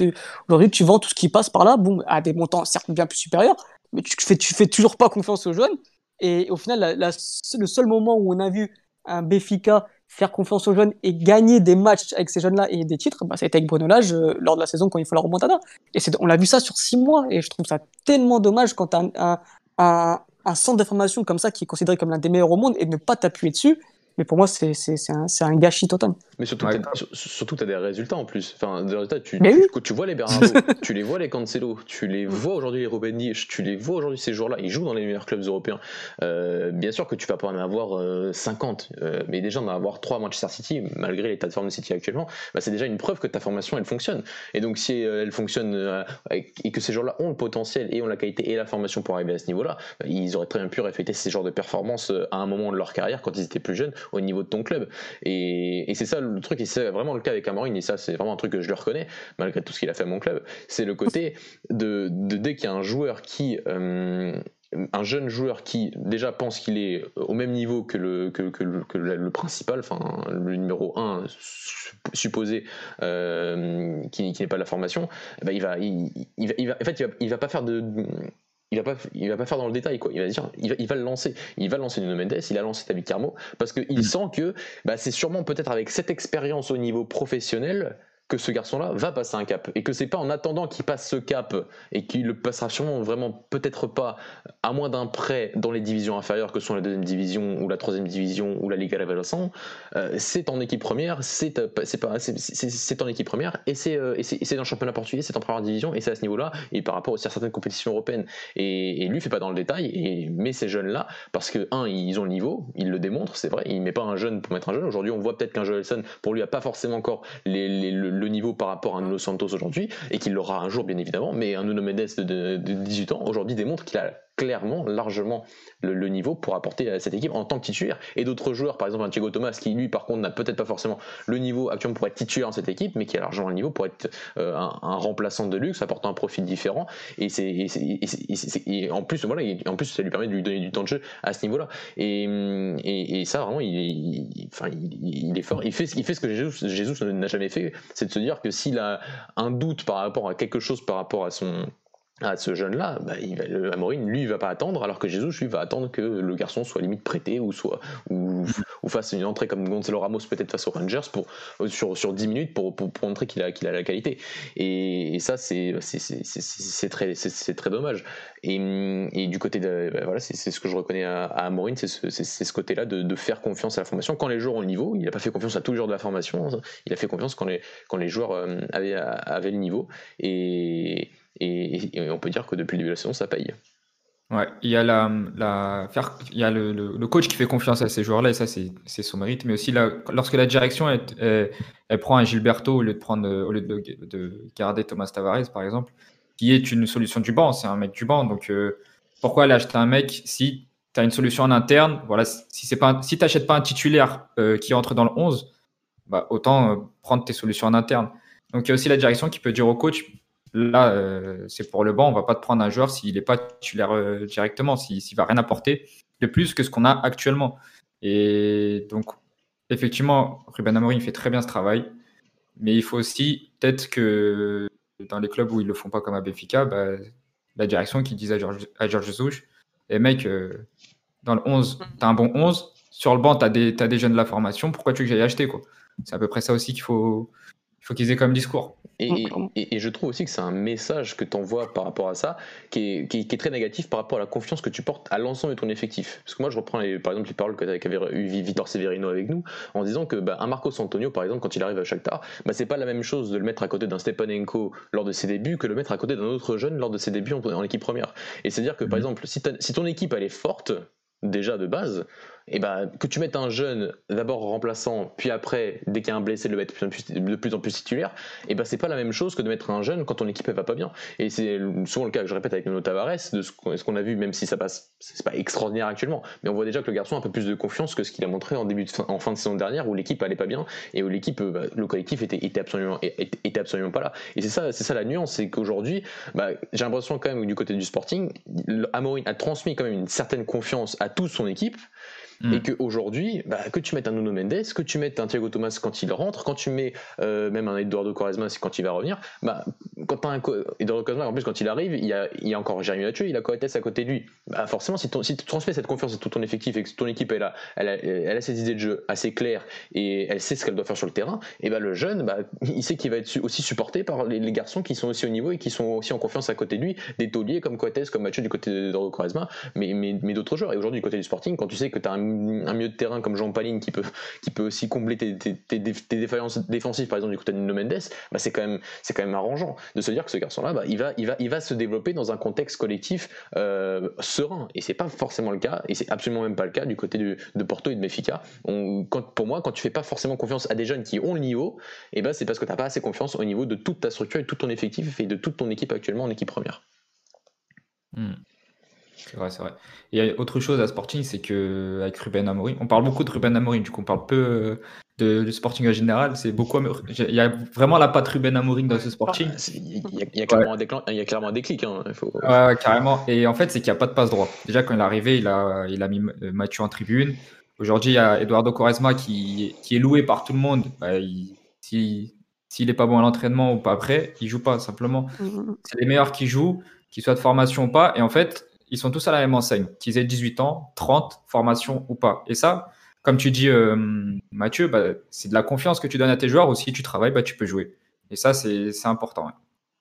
aujourd'hui, tu vends tout ce qui passe par là, boum, à des montants certes bien plus supérieurs, mais tu fais, fais toujours pas confiance aux jeunes. Et au final, le seul moment où on a vu un Béfica faire confiance aux jeunes et gagner des matchs avec ces jeunes-là et des titres, bah, ça a été avec Bruno Lage euh, lors de la saison quand il faut la remontada. Et on l'a vu ça sur six mois et je trouve ça tellement dommage quand un, un, un, centre d'information comme ça qui est considéré comme l'un des meilleurs au monde et ne pas t'appuyer dessus. Mais pour moi, c'est un, un, gâchis total. Mais surtout, surtout tu as des résultats en plus. Enfin, des résultats, tu, tu, vois les Bernardo, tu les vois les Cancelo, tu les vois aujourd'hui les Robben tu les vois aujourd'hui ces jours-là. Ils jouent dans les meilleurs clubs européens. Euh, bien sûr que tu vas pas en avoir 50, euh, euh, mais déjà en avoir 3 à Manchester City, malgré l'état de forme de City actuellement, bah, c'est déjà une preuve que ta formation elle fonctionne. Et donc si elle fonctionne et que ces joueurs-là ont le potentiel et ont la qualité et la formation pour arriver à ce niveau-là, bah, ils auraient très bien pu réfléchir ces genres de performances à un moment de leur carrière quand ils étaient plus jeunes au niveau de ton club. Et, et c'est ça le truc, et c'est vraiment le cas avec Amorin, et ça c'est vraiment un truc que je le reconnais, malgré tout ce qu'il a fait à mon club, c'est le côté de, dès qu'il y a un joueur qui... Euh, un jeune joueur qui déjà pense qu'il est au même niveau que le, que, que le, principal, enfin le numéro 1 supposé euh, qui, n'est pas la formation, eh ben il, va, il, il, va, en fait il va, il va pas faire de il va pas il va pas faire dans le détail quoi il va dire il va, le lancer il va lancer Nuno Mendes il a lancé David Carmo parce qu'il mm. sent que bah, c'est sûrement peut-être avec cette expérience au niveau professionnel que ce garçon-là va passer un cap et que c'est pas en attendant qu'il passe ce cap et qu'il le passera sûrement vraiment peut-être pas à moins d'un prêt dans les divisions inférieures que sont la deuxième division ou la troisième division ou la Liga Revelação, euh, c'est en équipe première, c'est euh, c'est en équipe première et c'est euh, c'est dans le championnat portugais, c'est en première division et c'est à ce niveau-là et par rapport aussi à certaines compétitions européennes et, lui fait pas dans le détail et met ces jeunes là parce que un ils ont le niveau, ils le démontrent, c'est vrai, il met pas un jeune pour mettre un jeune. Aujourd'hui on voit peut-être qu'un Joelson pour lui a pas forcément encore les, les, le le niveau par rapport à un Nuno Santos aujourd'hui, et qu'il l'aura un jour bien évidemment, mais un Nuno Mendes de, 18 ans aujourd'hui démontre qu'il a clairement, largement le, niveau pour apporter à cette équipe en tant que titulaire. Et d'autres joueurs, par exemple un Thiago Thomas, qui lui par contre n'a peut-être pas forcément le niveau actuellement pour être titulaire dans cette équipe, mais qui a largement le niveau pour être euh, un, remplaçant de luxe, apportant un profil différent. Et, c'est, en plus, voilà, en plus ça lui permet de lui donner du temps de jeu à ce niveau-là. Et, ça vraiment, il, il, est fort. Il fait, il fait ce que Jésus, Jésus n'a jamais fait, c'est de se dire que s'il a un doute par rapport à quelque chose, par rapport à son à ce jeune-là, bah, il va, le Amorim, lui, il va pas attendre, alors que Jésus, lui, va attendre que le garçon soit limite prêté ou soit ou, ou fasse une entrée comme Gonzalo Ramos peut-être face aux Rangers pour sur, sur 10 minutes pour, pour, montrer qu'il a qu'il a la qualité. Et, ça, c'est c'est très c'est très dommage. Et, et, du côté de bah, voilà, c'est ce que je reconnais à, à Amorim, c'est ce, ce côté-là de, de, faire confiance à la formation quand les joueurs ont le niveau. Il n'a pas fait confiance à tous les joueurs de la formation. Il a fait confiance quand les quand les joueurs euh, avaient avaient le niveau et et, on peut dire que depuis le ça paye. Ouais, il y a, la, faire, il y a le, le, coach qui fait confiance à ces joueurs-là, et ça, c'est son mérite. Mais aussi, la, lorsque la direction elle, prend un Gilberto au lieu de, prendre, au lieu de, de, garder Thomas Tavares, par exemple, qui est une solution du banc, c'est un mec du banc. Donc, euh, pourquoi aller acheter un mec si tu as une solution en interne? Voilà, si tu si n'achètes pas un titulaire qui entre dans le 11, bah, autant prendre tes solutions en interne. Donc il y a aussi la direction qui peut dire au coach là, c'est pour le banc, on va pas te prendre un joueur s'il n'est pas titulaire directement, s'il ne va rien apporter de plus que ce qu'on a actuellement. Et donc, effectivement, Ruben Amorim fait très bien ce travail, mais il faut aussi peut-être que dans les clubs où ils le font pas comme à Benfica, bah, la direction qui dise à Georges George et eh, mec, euh, dans le 11, tu as un bon 11, sur le banc, tu as, des jeunes de la formation, pourquoi tu veux que j'aille acheter C'est à peu près ça aussi qu'il faut, faut qu'ils aient comme discours. Et, et, je trouve aussi que c'est un message que tu envoies par rapport à ça qui est, qui, est, très négatif par rapport à la confiance que tu portes à l'ensemble de ton effectif. Parce que moi, je reprends les, par exemple les paroles qu'avait eu Vitor Severino avec nous en disant que bah, un Marcos Antonio, par exemple, quand il arrive à Shakhtar, bah, c'est pas la même chose de le mettre à côté d'un Stepanenko lors de ses débuts que de le mettre à côté d'un autre jeune lors de ses débuts en, équipe première. Et c'est-à-dire que, par mmh. exemple, si, si ton équipe elle est forte, déjà de base, et bah, que tu mettes un jeune d'abord remplaçant, puis après, dès qu'il y a un blessé, de le mettre de plus en plus titulaire, et bah, c'est pas la même chose que de mettre un jeune quand ton équipe elle va pas bien. Et c'est souvent le cas je répète avec Nuno Tavares, de ce qu'on a vu, même si ça passe, c'est pas extraordinaire actuellement, mais on voit déjà que le garçon a un peu plus de confiance que ce qu'il a montré en début fin, en fin de saison dernière où l'équipe allait pas bien et où l'équipe, bah, le collectif était, était, absolument, était, absolument pas là. Et c'est ça, c'est ça la nuance, c'est qu'aujourd'hui, bah, j'ai l'impression quand même que du côté du Sporting, Amorim a transmis quand même une certaine confiance à toute son équipe. Et mm. qu'aujourd'hui, bah, que tu mettes un Nuno Mendes, que tu mettes un Thiago Thomas quand il rentre, quand tu mets euh, même un Eduardo Quaresma quand il va revenir, bah, quand tu as un Eduardo Quaresma, en plus quand il arrive, il y a, il y a encore Jérémy Mathieu, il a Coates à côté de lui. Bah, forcément, si, si tu transmets cette confiance à tout ton effectif et que ton équipe elle a, elle a, elle a ses idées de jeu assez claires et elle sait ce qu'elle doit faire sur le terrain, et bah, le jeune, bah, il sait qu'il va être aussi supporté par les, garçons qui sont aussi au niveau et qui sont aussi en confiance à côté de lui, des tauliers comme Coates, comme Mathieu du côté d'Eduardo Quaresma, mais, mais, mais d'autres joueurs. Et aujourd'hui, du côté du Sporting, quand tu sais que tu as un un milieu de terrain comme Jean Paline qui peut, qui peut aussi combler tes, tes, défaillances défensives, par exemple du côté de Mendes, bah c'est quand, même, quand même arrangeant de se dire que ce garçon-là, bah, il, va, il, va, il va se développer dans un contexte collectif euh, serein. Et c'est pas forcément le cas, et c'est absolument même pas le cas du côté de Porto et de Mefica. quand, pour moi, quand tu fais pas forcément confiance à des jeunes qui ont le niveau, ben c'est parce que tu n'as pas assez confiance au niveau de toute ta structure et tout ton effectif et de toute ton équipe actuellement en équipe première. Hmm. C'est vrai, c'est vrai. Et il y a autre chose à Sporting, c'est que avec Ruben Amorim, on parle beaucoup de Ruben Amorim, du coup on parle peu euh, de, Sporting en général. C'est beaucoup. Il y a vraiment la patte Ruben Amorim dans ce Sporting. Il y, a clairement un déclic. Hein, ouais, carrément. Et en fait, c'est qu'il n'y a pas de passe droit. Déjà, quand il est arrivé, il a, il a mis euh, Mathieu en tribune. Aujourd'hui, il y a Eduardo Quaresma qui, qui est loué par tout le monde. Bah, s'il n'est pas bon à l'entraînement ou pas prêt, il joue pas simplement. Mm, mm. C'est les meilleurs qui jouent, qu'ils soient de formation ou pas. Et en fait, ils sont tous à la même enseigne, qu'ils aient 18 ans, 30, formation ou pas. Et ça, comme tu dis, euh, Mathieu, bah, c'est de la confiance que tu donnes à tes joueurs, ou si tu travailles, bah, tu peux jouer. Et ça, c'est important.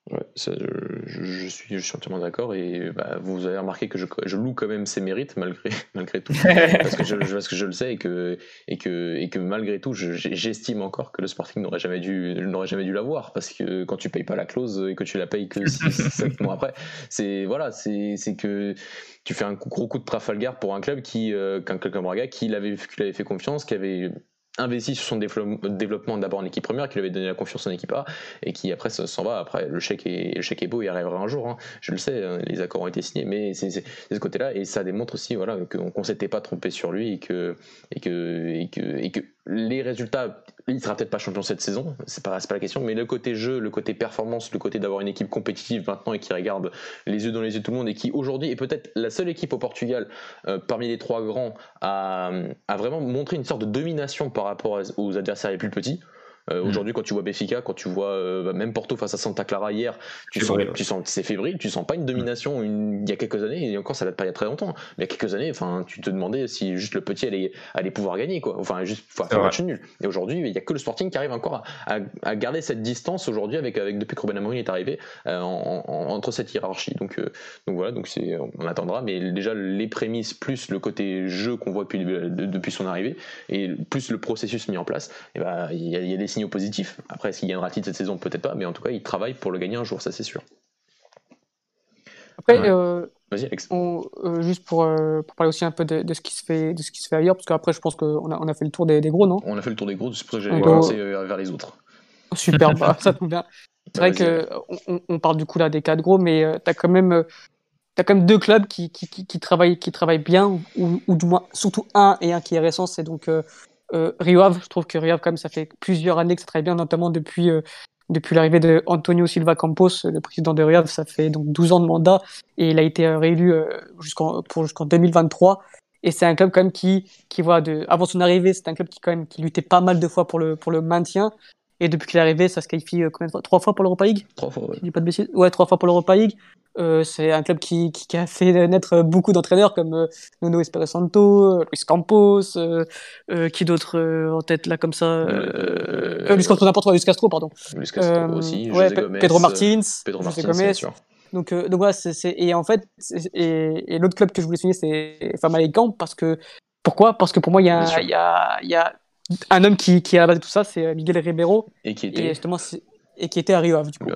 Ouais, je, suis, je suis entièrement d'accord et bah, vous avez remarqué que je, je, loue quand même ses mérites malgré, malgré tout. Parce que, je, parce que je le sais et que, et que, et que malgré tout j'estime encore que le Sporting n'aurait jamais dû n'aurait jamais dû l'avoir. Parce que quand tu payes pas la clause et que tu la payes que 7 mois après c'est voilà c'est que tu fais un gros coup de Trafalgar pour un club qui euh, qu'un Braga qui l'avait qui l'avait fait confiance qui avait investi sur son développement d'abord en équipe première, qui lui avait donné la confiance en équipe A, et qui après s'en va. Après, le chèque, est, le chèque est beau, il arrivera un jour, hein. je le sais, hein, les accords ont été signés, mais c'est ce côté-là, et ça démontre aussi voilà, qu'on ne s'était pas trompé sur lui, et que, et que, et que, et que les résultats, il sera peut-être pas champion cette saison, c'est pas, pas la question, mais le côté jeu, le côté performance, le côté d'avoir une équipe compétitive maintenant et qui regarde les yeux dans les yeux de tout le monde et qui aujourd'hui est peut-être la seule équipe au Portugal euh, parmi les trois grands à, à, vraiment montrer une sorte de domination par rapport aux adversaires les plus petits. Euh, mm. Aujourd'hui, quand tu vois Béfica, quand tu vois euh, bah, même Porto face à Santa Clara hier, tu sens, tu sens c'est fébrile, tu sens pas une domination il y a quelques années, et encore ça date pas il y a très longtemps, mais il y a quelques années, enfin, tu te demandais si juste le petit allait, allait pouvoir gagner, quoi. Enfin, juste faire un match nul. Et aujourd'hui, il y a que le Sporting qui arrive encore à, garder cette distance aujourd'hui avec, avec depuis que Ruben Amorim est arrivé euh, entre cette hiérarchie. Donc, donc voilà, donc c'est, on attendra, mais déjà les prémices plus le côté jeu qu'on voit depuis, depuis son arrivée et plus le processus mis en place, et bah, il y, y a des signaux positifs. Après, est-ce qu'il gagnera le titre cette saison Peut-être pas, mais en tout cas, il travaille pour le gagner un jour, ça c'est sûr. Après, euh, euh, juste pour, euh, pour, parler aussi un peu de, ce qui se fait, de ce qui se fait ailleurs, parce qu'après, je pense qu'on a, on a fait le tour des, gros, non? On a fait le tour des gros, c'est pour ça que j'allais commencer vers les autres. Super, bah, ça tombe bien. C'est vrai qu'on on parle du coup là des quatre gros, mais tu as quand même as quand même deux clubs qui, qui, qui, travaillent, qui travaillent bien, ou, ou, du moins, surtout un et un qui est récent, c'est donc euh, euh, Rio Ave. Je trouve que Rio Ave, quand même, ça fait plusieurs années que ça travaille bien, notamment depuis, euh, depuis l'arrivée de Antonio Silva Campos, le président de Rio Ave. Ça fait donc 12 ans de mandat et il a été réélu jusqu'en, jusqu'en 2023. Et c'est un club quand même qui, qui voit de, avant son arrivée, c'est un club qui quand même qui luttait pas mal de fois pour le, pour le maintien. Et depuis qu'il est arrivé, ça se qualifie combien de fois? Trois fois pour l'Europa League? Trois fois, ouais. pas de Ouais, trois fois pour l'Europa League. Euh, c'est un club qui, qui, a fait naître beaucoup d'entraîneurs comme euh, Nuno Espirito Santo, euh, Luis Campos, euh, euh qui d'autre en tête là comme ça Luis Castro, n'importe quoi, Luis Castro, pardon. Luis Castro aussi, ouais, José Gomez, Pedro Martins, Pedro José Martins, Gomez. sûr. Donc, donc voilà, c'est, et en fait, et, et l'autre club que je voulais souligner, c'est Famalicão, parce que, pourquoi? Parce que pour moi, il y a, y, a, y a un homme qui, qui est à la base de tout ça, c'est Miguel Ribeiro. Et qui était. Et justement, et qui était à Rio Ave, du coup.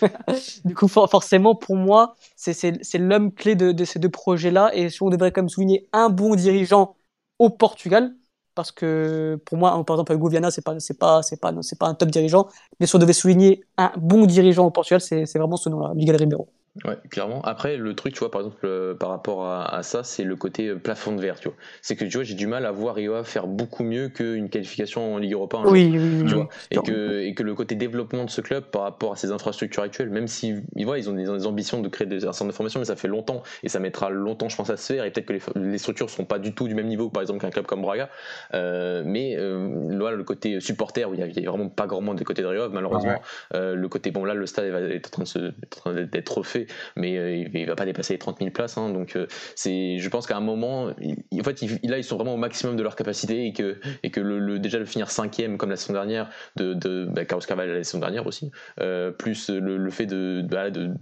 du coup, for forcément, pour moi, c'est l'homme clé de, de, ces deux projets-là. Et si on devrait quand même souligner un bon dirigeant au Portugal, parce que pour moi, par exemple, Hugo Viana, c'est pas, c'est pas, c'est pas, c'est pas un top dirigeant. Mais si on devait souligner un bon dirigeant au Portugal, c'est vraiment ce nom-là, Miguel Ribeiro. Ouais, clairement. Après, le truc, tu vois, par exemple, euh, par rapport à, à ça, c'est le côté euh, plafond de verre, tu vois. C'est que, tu vois, j'ai du mal à voir Rio faire beaucoup mieux qu'une qualification en Ligue Europa. Un oui, jour, oui, tu oui, vois. Et que, et que le côté développement de ce club par rapport à ses infrastructures actuelles, même si, ils, voient, ils ont des, des, ambitions de créer des, un centre de formation, mais ça fait longtemps, et ça mettra longtemps, je pense, à se faire, et peut-être que les, les structures sont pas du tout du même niveau, par exemple, qu'un club comme Braga. Euh, mais, euh, là, le côté supporter, où il y, a, vraiment pas grand monde du côté de Rio malheureusement. Ouais. Le côté, bon, là, le stade est en train d'être refait, mais il va pas dépasser les 30 000 places. Hein, donc euh, c'est, je pense qu'à un moment, en fait, là ils sont vraiment au maximum de leur capacité et que, et que le, le déjà de finir cinquième comme la saison dernière de, bah, Carlos Carvalho la saison dernière aussi, euh, plus le, le, fait de, de, de,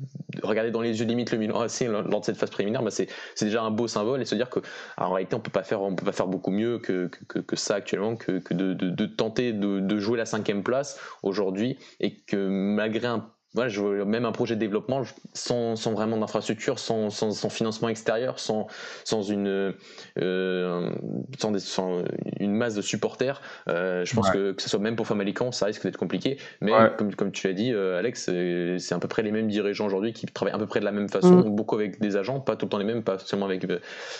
regarder dans les yeux limite le Milan AC lors de cette phase préliminaire, bah, c'est, déjà un beau symbole et se dire que en réalité on peut pas faire, on peut pas faire beaucoup mieux que, que, ça actuellement, que, de, tenter de, de jouer la cinquième place aujourd'hui et que malgré un voilà, je veux même un projet de développement sans, sans vraiment d'infrastructure, sans, sans, sans, financement extérieur, sans, sans, une, euh, sans, des, sans, une masse de supporters. Euh, je pense ouais. que, que ce soit même pour Famalicão, ça risque d'être compliqué. Mais ouais. comme, comme tu l'as dit, euh, Alex, c'est à peu près les mêmes dirigeants aujourd'hui qui travaillent à peu près de la même façon, mmh. beaucoup avec des agents, pas tout le temps les mêmes, pas seulement avec,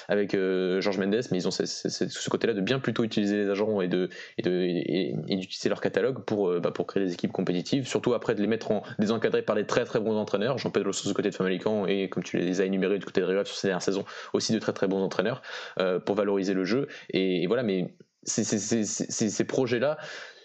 avec Georges Mendes, mais ils ont ce, côté-là de bien plutôt utiliser les agents et de et d'utiliser leur catalogue pour, bah, pour créer des équipes compétitives, surtout après de les mettre en des encadré par des très très bons entraîneurs. Jean-Pedro Sousa du côté de Famalicão et comme tu les as énumérés du côté de Rio sur ces dernières saisons, aussi de très très bons entraîneurs euh, pour valoriser le jeu. Et, et voilà, mais ces, projets-là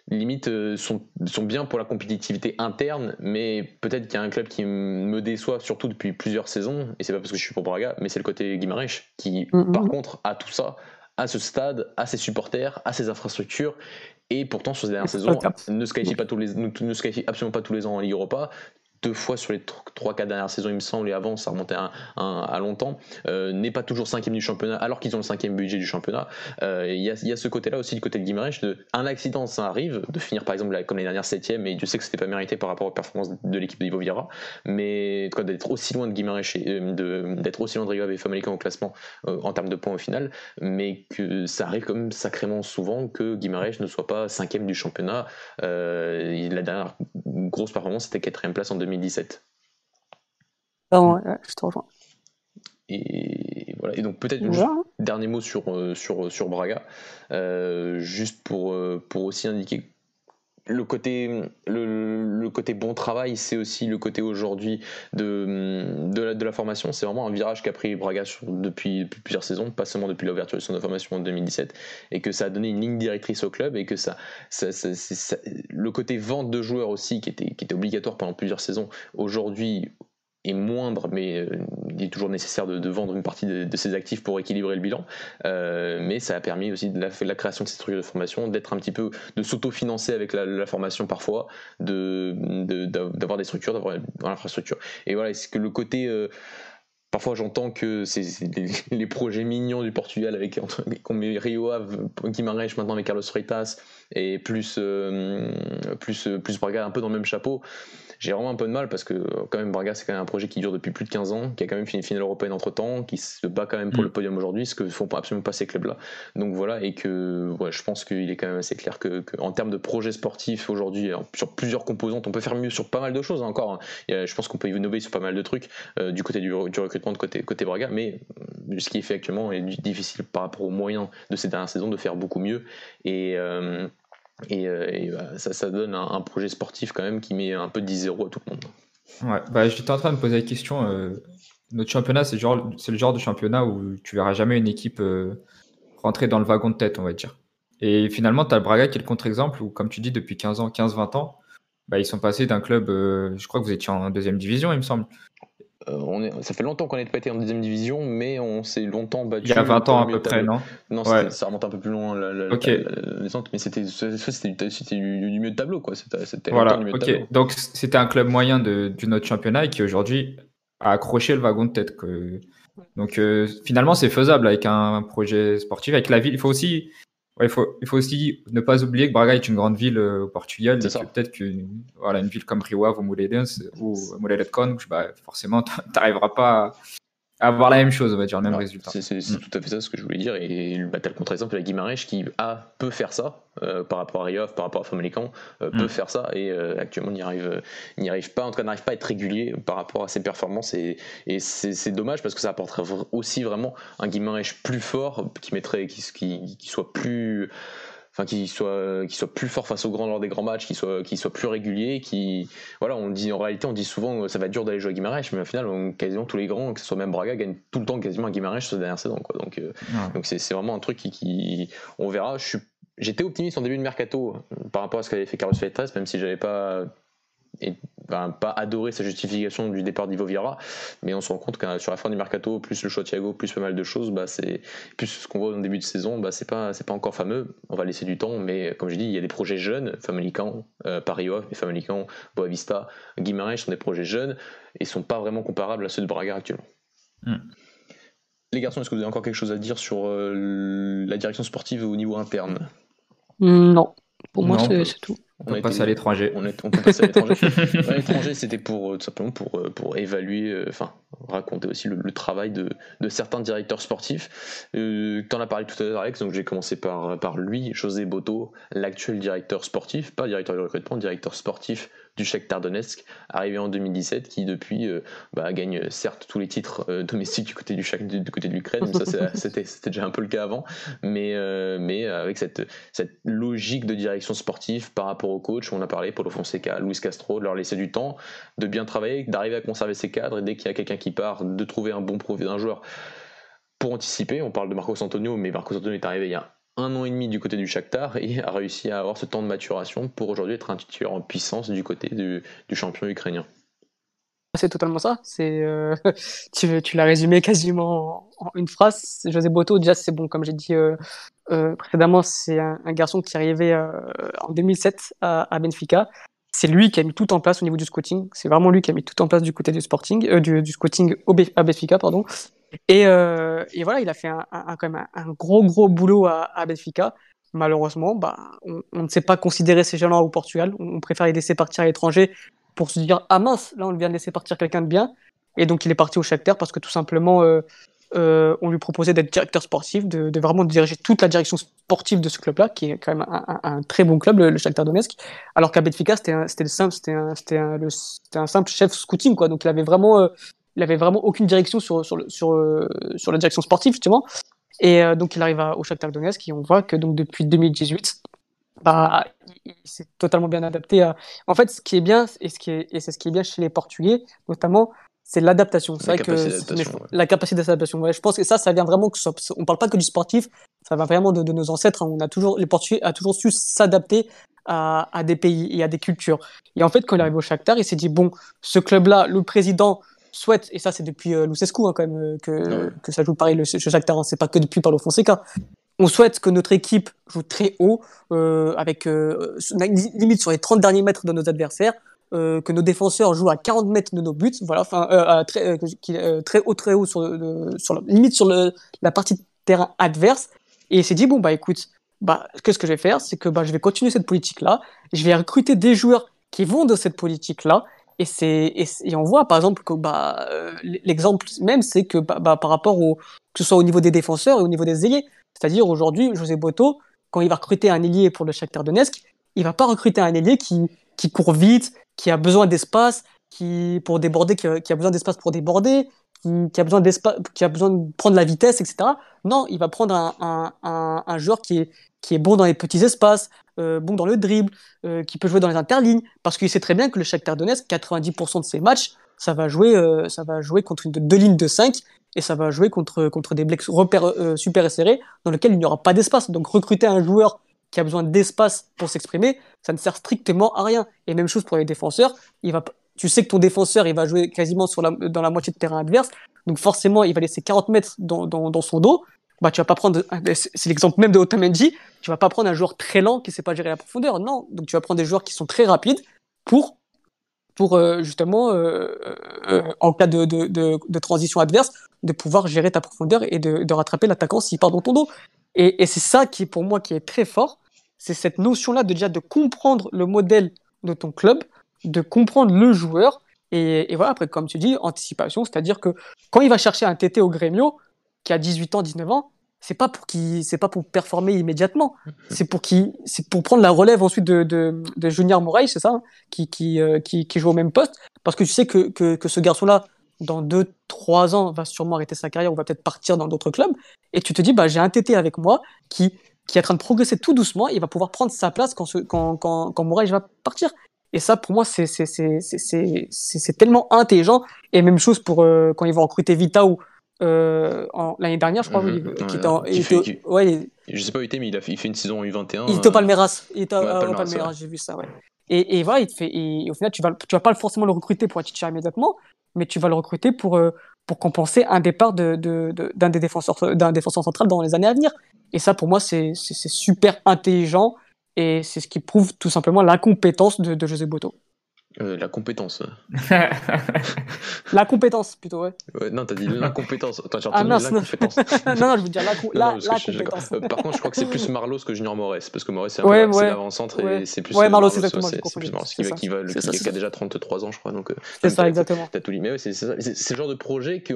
limite euh, sont, sont bien pour la compétitivité interne, mais peut-être qu'il y a un club qui me déçoit surtout depuis plusieurs saisons, et c'est pas parce que je suis pour Braga, mais c'est le côté Guimarães qui mm -hmm. par contre a tout ça, à ce stade, à ses supporters, à ses infrastructures, et pourtant sur ces dernières saisons ne se qualifie pas tous les ne se qualifie absolument pas tous les ans en Ligue Europa deux fois sur les 3-4 dernières saisons, il me semble, et avant, ça remontait à, à, longtemps, euh, n'est pas toujours cinquième du championnat, alors qu'ils ont le cinquième budget du championnat. Il euh, y, a, y, a, ce côté-là aussi, du côté de Guimarães, de un accident, ça arrive, de finir par exemple comme les dernières septième, et Dieu sait que c'était pas mérité par rapport aux performances de l'équipe d'Ivo Vieira, mais d'être aussi loin de Guimarães, euh, d'être aussi loin de Rio et Famalicão au classement euh, en termes de points au final, mais que ça arrive comme sacrément souvent que Guimarães ne soit pas cinquième du championnat. la dernière grosse performance, c'était quatrième place en 2017. Ah ouais, je te rejoins. Et voilà. Et donc peut-être ouais. un dernier mot sur, sur, sur Braga, euh, juste pour, pour aussi indiquer le côté, bon travail, c'est aussi le côté aujourd'hui de, de, la, formation. C'est vraiment un virage qu'a pris Braga depuis, plusieurs saisons, pas seulement depuis l'ouverture de son formation en 2017, et que ça a donné une ligne directrice au club et que ça, le côté vente de joueurs aussi, qui était obligatoire pendant plusieurs saisons, aujourd'hui moindre, mais euh, il est toujours nécessaire de, vendre une partie de, ses actifs pour équilibrer le bilan. Euh, mais ça a permis aussi de la, création de ces structures de formation, d'être un petit peu, de s'autofinancer avec la, formation parfois, de, d'avoir des structures, d'avoir l'infrastructure. Et voilà, c'est que le côté euh, Parfois, j'entends que c'est les, projets mignons du Portugal avec comme Rio Ave, Guimarães, maintenant avec Carlos Freitas, et plus, plus, plus Braga un peu dans le même chapeau j'ai vraiment un peu de mal parce que quand même Braga c'est quand même un projet qui dure depuis plus de 15 ans, qui a quand même fini une finale européenne entre temps, qui se bat quand même pour mm. le podium aujourd'hui, ce que font absolument pas ces clubs-là. Donc voilà, et que ouais, je pense qu'il est quand même assez clair que, en termes de projet sportif aujourd'hui, sur plusieurs composantes, on peut faire mieux sur pas mal de choses hein, encore. Hein. je pense qu'on peut innover sur pas mal de trucs euh, du côté du, recrutement de côté, côté Braga, mais euh, ce qui est fait actuellement est difficile par rapport aux moyens de ces dernières saisons de faire beaucoup mieux. Et, euh, et, euh, bah, ça, ça donne un, projet sportif quand même qui met un peu de 10 0 à tout le monde. Ouais, bah, j'étais en train de me poser la question. Euh, notre championnat, c'est le genre de championnat où tu verras jamais une équipe euh, rentrer dans le wagon de tête, on va dire. Et finalement, tu as le Braga qui est le contre-exemple où, comme tu dis, depuis 15 ans, 15-20 ans, bah, ils sont passés d'un club, je crois que vous étiez en deuxième division, il me semble, on est, ça fait longtemps qu'on n'est pas été en deuxième division, mais on s'est longtemps battu. Il y a 20 ans à peu près, non Non, ça remonte un peu plus loin, la, mais c'était du, du, mieux de tableau, quoi. C'était voilà, ok. Donc c'était un club moyen de, du notre championnat et qui aujourd'hui a accroché le wagon de tête. Que... Donc euh, finalement, c'est faisable avec un projet sportif, avec la ville. Il faut aussi il, faut, il faut aussi ne pas oublier que Braga est une grande ville euh, au Portugal. Peut-être qu'une voilà, une ville comme Rio ou Moledense ou Moledet bah, forcément, tu n'arriveras pas avoir la même chose, on va dire, le même résultat. C'est mm. tout à fait ça ce que je voulais dire. Et bah, tu as le contre-exemple, la Guimarães qui a, peut faire ça euh, par rapport à Riof, par rapport à Famalicão, euh, peut mm. faire ça et euh, actuellement n'y arrive, n'y arrive pas, en tout cas n'arrive pas à être régulier par rapport à ses performances. Et, et c'est dommage parce que ça apporterait aussi vraiment un Guimarães plus fort qui, mettrait, qui, qui, qui soit plus enfin qu'il soit qu'il soit plus fort face aux grands lors des grands matchs, qu'il soit qu'il soit plus régulier, qui voilà, on dit en réalité on dit souvent que ça va être dur d'aller jouer à Guimarães, mais au final on, quasiment tous les grands, que ce soit même Braga, gagnent tout le temps quasiment à Guimarães sur cette dernière saison quoi. Donc euh, donc c'est vraiment un truc qui, qui on verra. Je suis J'étais optimiste en début de mercato par rapport à ce qu'avait fait Carlos Freitas, même si j'avais pas et ben, pas adoré sa justification du départ d'Ivo Vieira, mais on se rend compte que sur la fin du mercato, plus le choix de Thiago, plus pas mal de choses, bah c'est plus ce qu'on voit au début de saison, bah c'est pas c'est pas encore fameux. On va laisser du temps, mais comme je dis, il y a des projets jeunes, Famalicão, euh, Paris Off, Boavista, Guimarães sont des projets jeunes et sont pas vraiment comparables à ceux de Braga actuellement. Hmm. Les garçons, est-ce que vous avez encore quelque chose à dire sur euh, la direction sportive au niveau interne? Non, pour moi c'est tout. On, peut passer à l'étranger. On, peut passer à l'étranger. l'étranger, c'était pour euh, tout simplement pour, euh, pour évaluer, euh, enfin raconter aussi le, travail de, de, certains directeurs sportifs. Euh, tu en as parlé tout à l'heure, Alex, donc j'ai commencé par, par lui, José Boto, l'actuel directeur sportif, pas directeur de recrutement, directeur sportif du Shakhtar Donetsk, arrivé en 2017, qui depuis euh, bah, gagne euh, certes tous les titres euh, domestiques du côté du, du, côté de l'Ukraine, ça c'était déjà un peu le cas avant, mais, mais avec cette, cette logique de direction sportive par rapport au coach, on a parlé, Paulo Fonseca, Luis Castro, de leur laisser du temps, de bien travailler, d'arriver à conserver ses cadres, et dès qu'il y a quelqu'un qui part, de trouver un bon profil d'un joueur pour anticiper. On parle de Marcos Antonio, mais Marcos Antonio est arrivé il y a un an et demi du côté du Shakhtar et a réussi à avoir ce temps de maturation pour aujourd'hui être un titulaire en puissance du côté du, champion ukrainien. C'est totalement ça. C'est euh, tu, l'as résumé quasiment en, une phrase. José Boto, déjà, c'est bon, comme j'ai dit euh, euh, précédemment, c'est un, garçon qui est arrivé en 2007 à, Benfica. C'est lui qui a mis tout en place au niveau du scouting. C'est vraiment lui qui a mis tout en place du côté du sporting, du, scouting à Benfica, pardon. Et, euh, et, voilà, il a fait un, un, quand même un, gros, gros boulot à, à Benfica. Malheureusement, bah, on, ne sait pas considérer ces gens-là au Portugal. On, préfère les laisser partir à l'étranger pour se dire Ah mince, là, on vient de laisser partir quelqu'un de bien. Et donc, il est parti au Shakhtar parce que tout simplement, euh, euh, on lui proposait d'être directeur sportif, de, de, vraiment diriger toute la direction sportive de ce club-là, qui est quand même un, un, très bon club, le, Shakhtar Donetsk. Alors qu'à Benfica, c'était le simple, un, un, un, simple chef scouting, quoi. Donc, il avait vraiment euh, il avait vraiment aucune direction sur, sur, sur, euh, sur la direction sportive, justement. Et euh, donc, il arrive au Shakhtar Donetsk et on voit que donc, depuis 2018, bah, il, s'est totalement bien adapté à... En fait, ce qui est bien, et, ce qui est, et c'est ce qui est bien chez les Portugais, notamment, c'est l'adaptation. C'est vrai que la capacité d'adaptation. Ouais, je pense que ça, ça vient vraiment que on parle pas que du sportif, ça va vraiment de, nos ancêtres. Hein. On a toujours, les Portugais a toujours su s'adapter à, à, des pays et à des cultures. Et en fait, quand il arrive au Shakhtar, il s'est dit bon, ce club-là, le président souhaite, et ça c'est depuis euh, Lucescu hein, quand même, euh, que, que ça joue pareil le, ce Shakhtar, hein, c'est pas que depuis Paulo Fonseca. On souhaite que notre équipe joue très haut, euh, avec euh, limite sur les 30 derniers mètres de nos adversaires, euh, que nos défenseurs jouent à 40 mètres de nos buts, voilà, enfin euh, très, très haut, très haut sur, sur la, limite sur le, la partie de terrain adverse. Et il s'est dit bon bah écoute, bah, qu'est-ce que je vais faire? C'est que bah, je vais continuer cette politique-là. Je vais recruter des joueurs qui vont de cette politique-là. Et, c'est, et, on voit par exemple que bah, euh, l'exemple même, c'est que bah, bah, par rapport au, que ce soit au niveau des défenseurs et au niveau des ailiers. C'est-à-dire aujourd'hui, José Boto, quand il va recruter un ailier pour le Shakhtar Donetsk, il va pas recruter un ailier qui, qui court vite, qui a besoin d'espace, qui pour déborder, qui a, besoin d'espace pour déborder, qui, a besoin d'espace, qui a besoin de prendre la vitesse, etc. Non, il va prendre un, un, un, joueur qui est, qui est bon dans les petits espaces, euh, bon dans le dribble, euh, qui peut jouer dans les interlignes, parce qu'il sait très bien que le Shakhtar Donetsk, 90% de ses matchs, ça va jouer, euh, ça va jouer contre une, deux lignes de 5 et ça va jouer contre, contre des repères super serrés dans lesquels il n'y aura pas d'espace. Donc recruter un joueur qui a besoin d'espace pour s'exprimer, ça ne sert strictement à rien. Et même chose pour les défenseurs, il va, tu sais que ton défenseur, il va jouer quasiment sur la, dans la moitié de terrain adverse, donc forcément, il va laisser 40 mètres dans, dans son dos. Bah, tu vas pas prendre, c'est l'exemple même de Otamendi, tu vas pas prendre un joueur très lent qui sait pas gérer la profondeur, non. Donc tu vas prendre des joueurs qui sont très rapides pour, pour euh, justement, euh, euh, en cas de, de, de, transition adverse, de pouvoir gérer ta profondeur et de, de rattraper l'attaquant s'il part dans ton dos. Et, et c'est ça qui, pour moi, qui est très fort, c'est cette notion-là de déjà de comprendre le modèle de ton club, de comprendre le joueur. Et, voilà, après, comme tu dis, anticipation, c'est-à-dire que quand il va chercher un TT au Grêmio, qui a 18 ans, 19 ans, c'est pas pour qui c'est pas pour performer immédiatement c'est pour qui c'est pour prendre la relève ensuite de, de, Junior Moraes c'est ça hein, qui euh, qui, qui joue au même poste parce que tu sais que, que, que ce garçon là dans 2-3 ans va sûrement arrêter sa carrière ou va peut-être partir dans d'autres clubs et tu te dis bah j'ai un TT avec moi qui qui est en train de progresser tout doucement, il va pouvoir prendre sa place quand, ce, quand, quand, quand va partir. Et ça, pour moi, c'est tellement intelligent. Et même chose pour euh, quand ils vont recruter Vita ou euh, l'année dernière, je crois. Mhm. qui était en, il fait, ouais, je sais pas où il était, mais il, a fait, il fait une saison U21. Il était au euh, Palmeiras. Il était au Palmeiras, j'ai vu ça, ouais. Et, et voilà, il te fait, et, au final, tu vas, tu vas pas forcément le recruter pour titulaire immédiatement, mais tu vas le recruter pour, pour compenser un départ d'un de, de, des défenseurs, d'un défenseur central dans les années à venir. Et ça, pour moi, c'est super intelligent et c'est ce qui prouve tout simplement la compétence de, de José Boto. Euh, la compétence. la compétence, plutôt, ouais. ouais non, t'as dit l'incompétence. Attends, j'ai ah, l'incompétence. non, non, je veux dire la, la, la compétence. Euh, par contre, je crois que c'est plus Marlos que Junior Morès, parce que Morès, c'est un ouais, peu ouais. l'avant-centre et c'est plus. Ouais, Marlos, c'est plus Marlos qui, qui, va, le, ça, qui a déjà 33 ans, je crois. Donc, euh, c'est ça, exactement. T'as tout. Mais c'est le genre de projet qu'il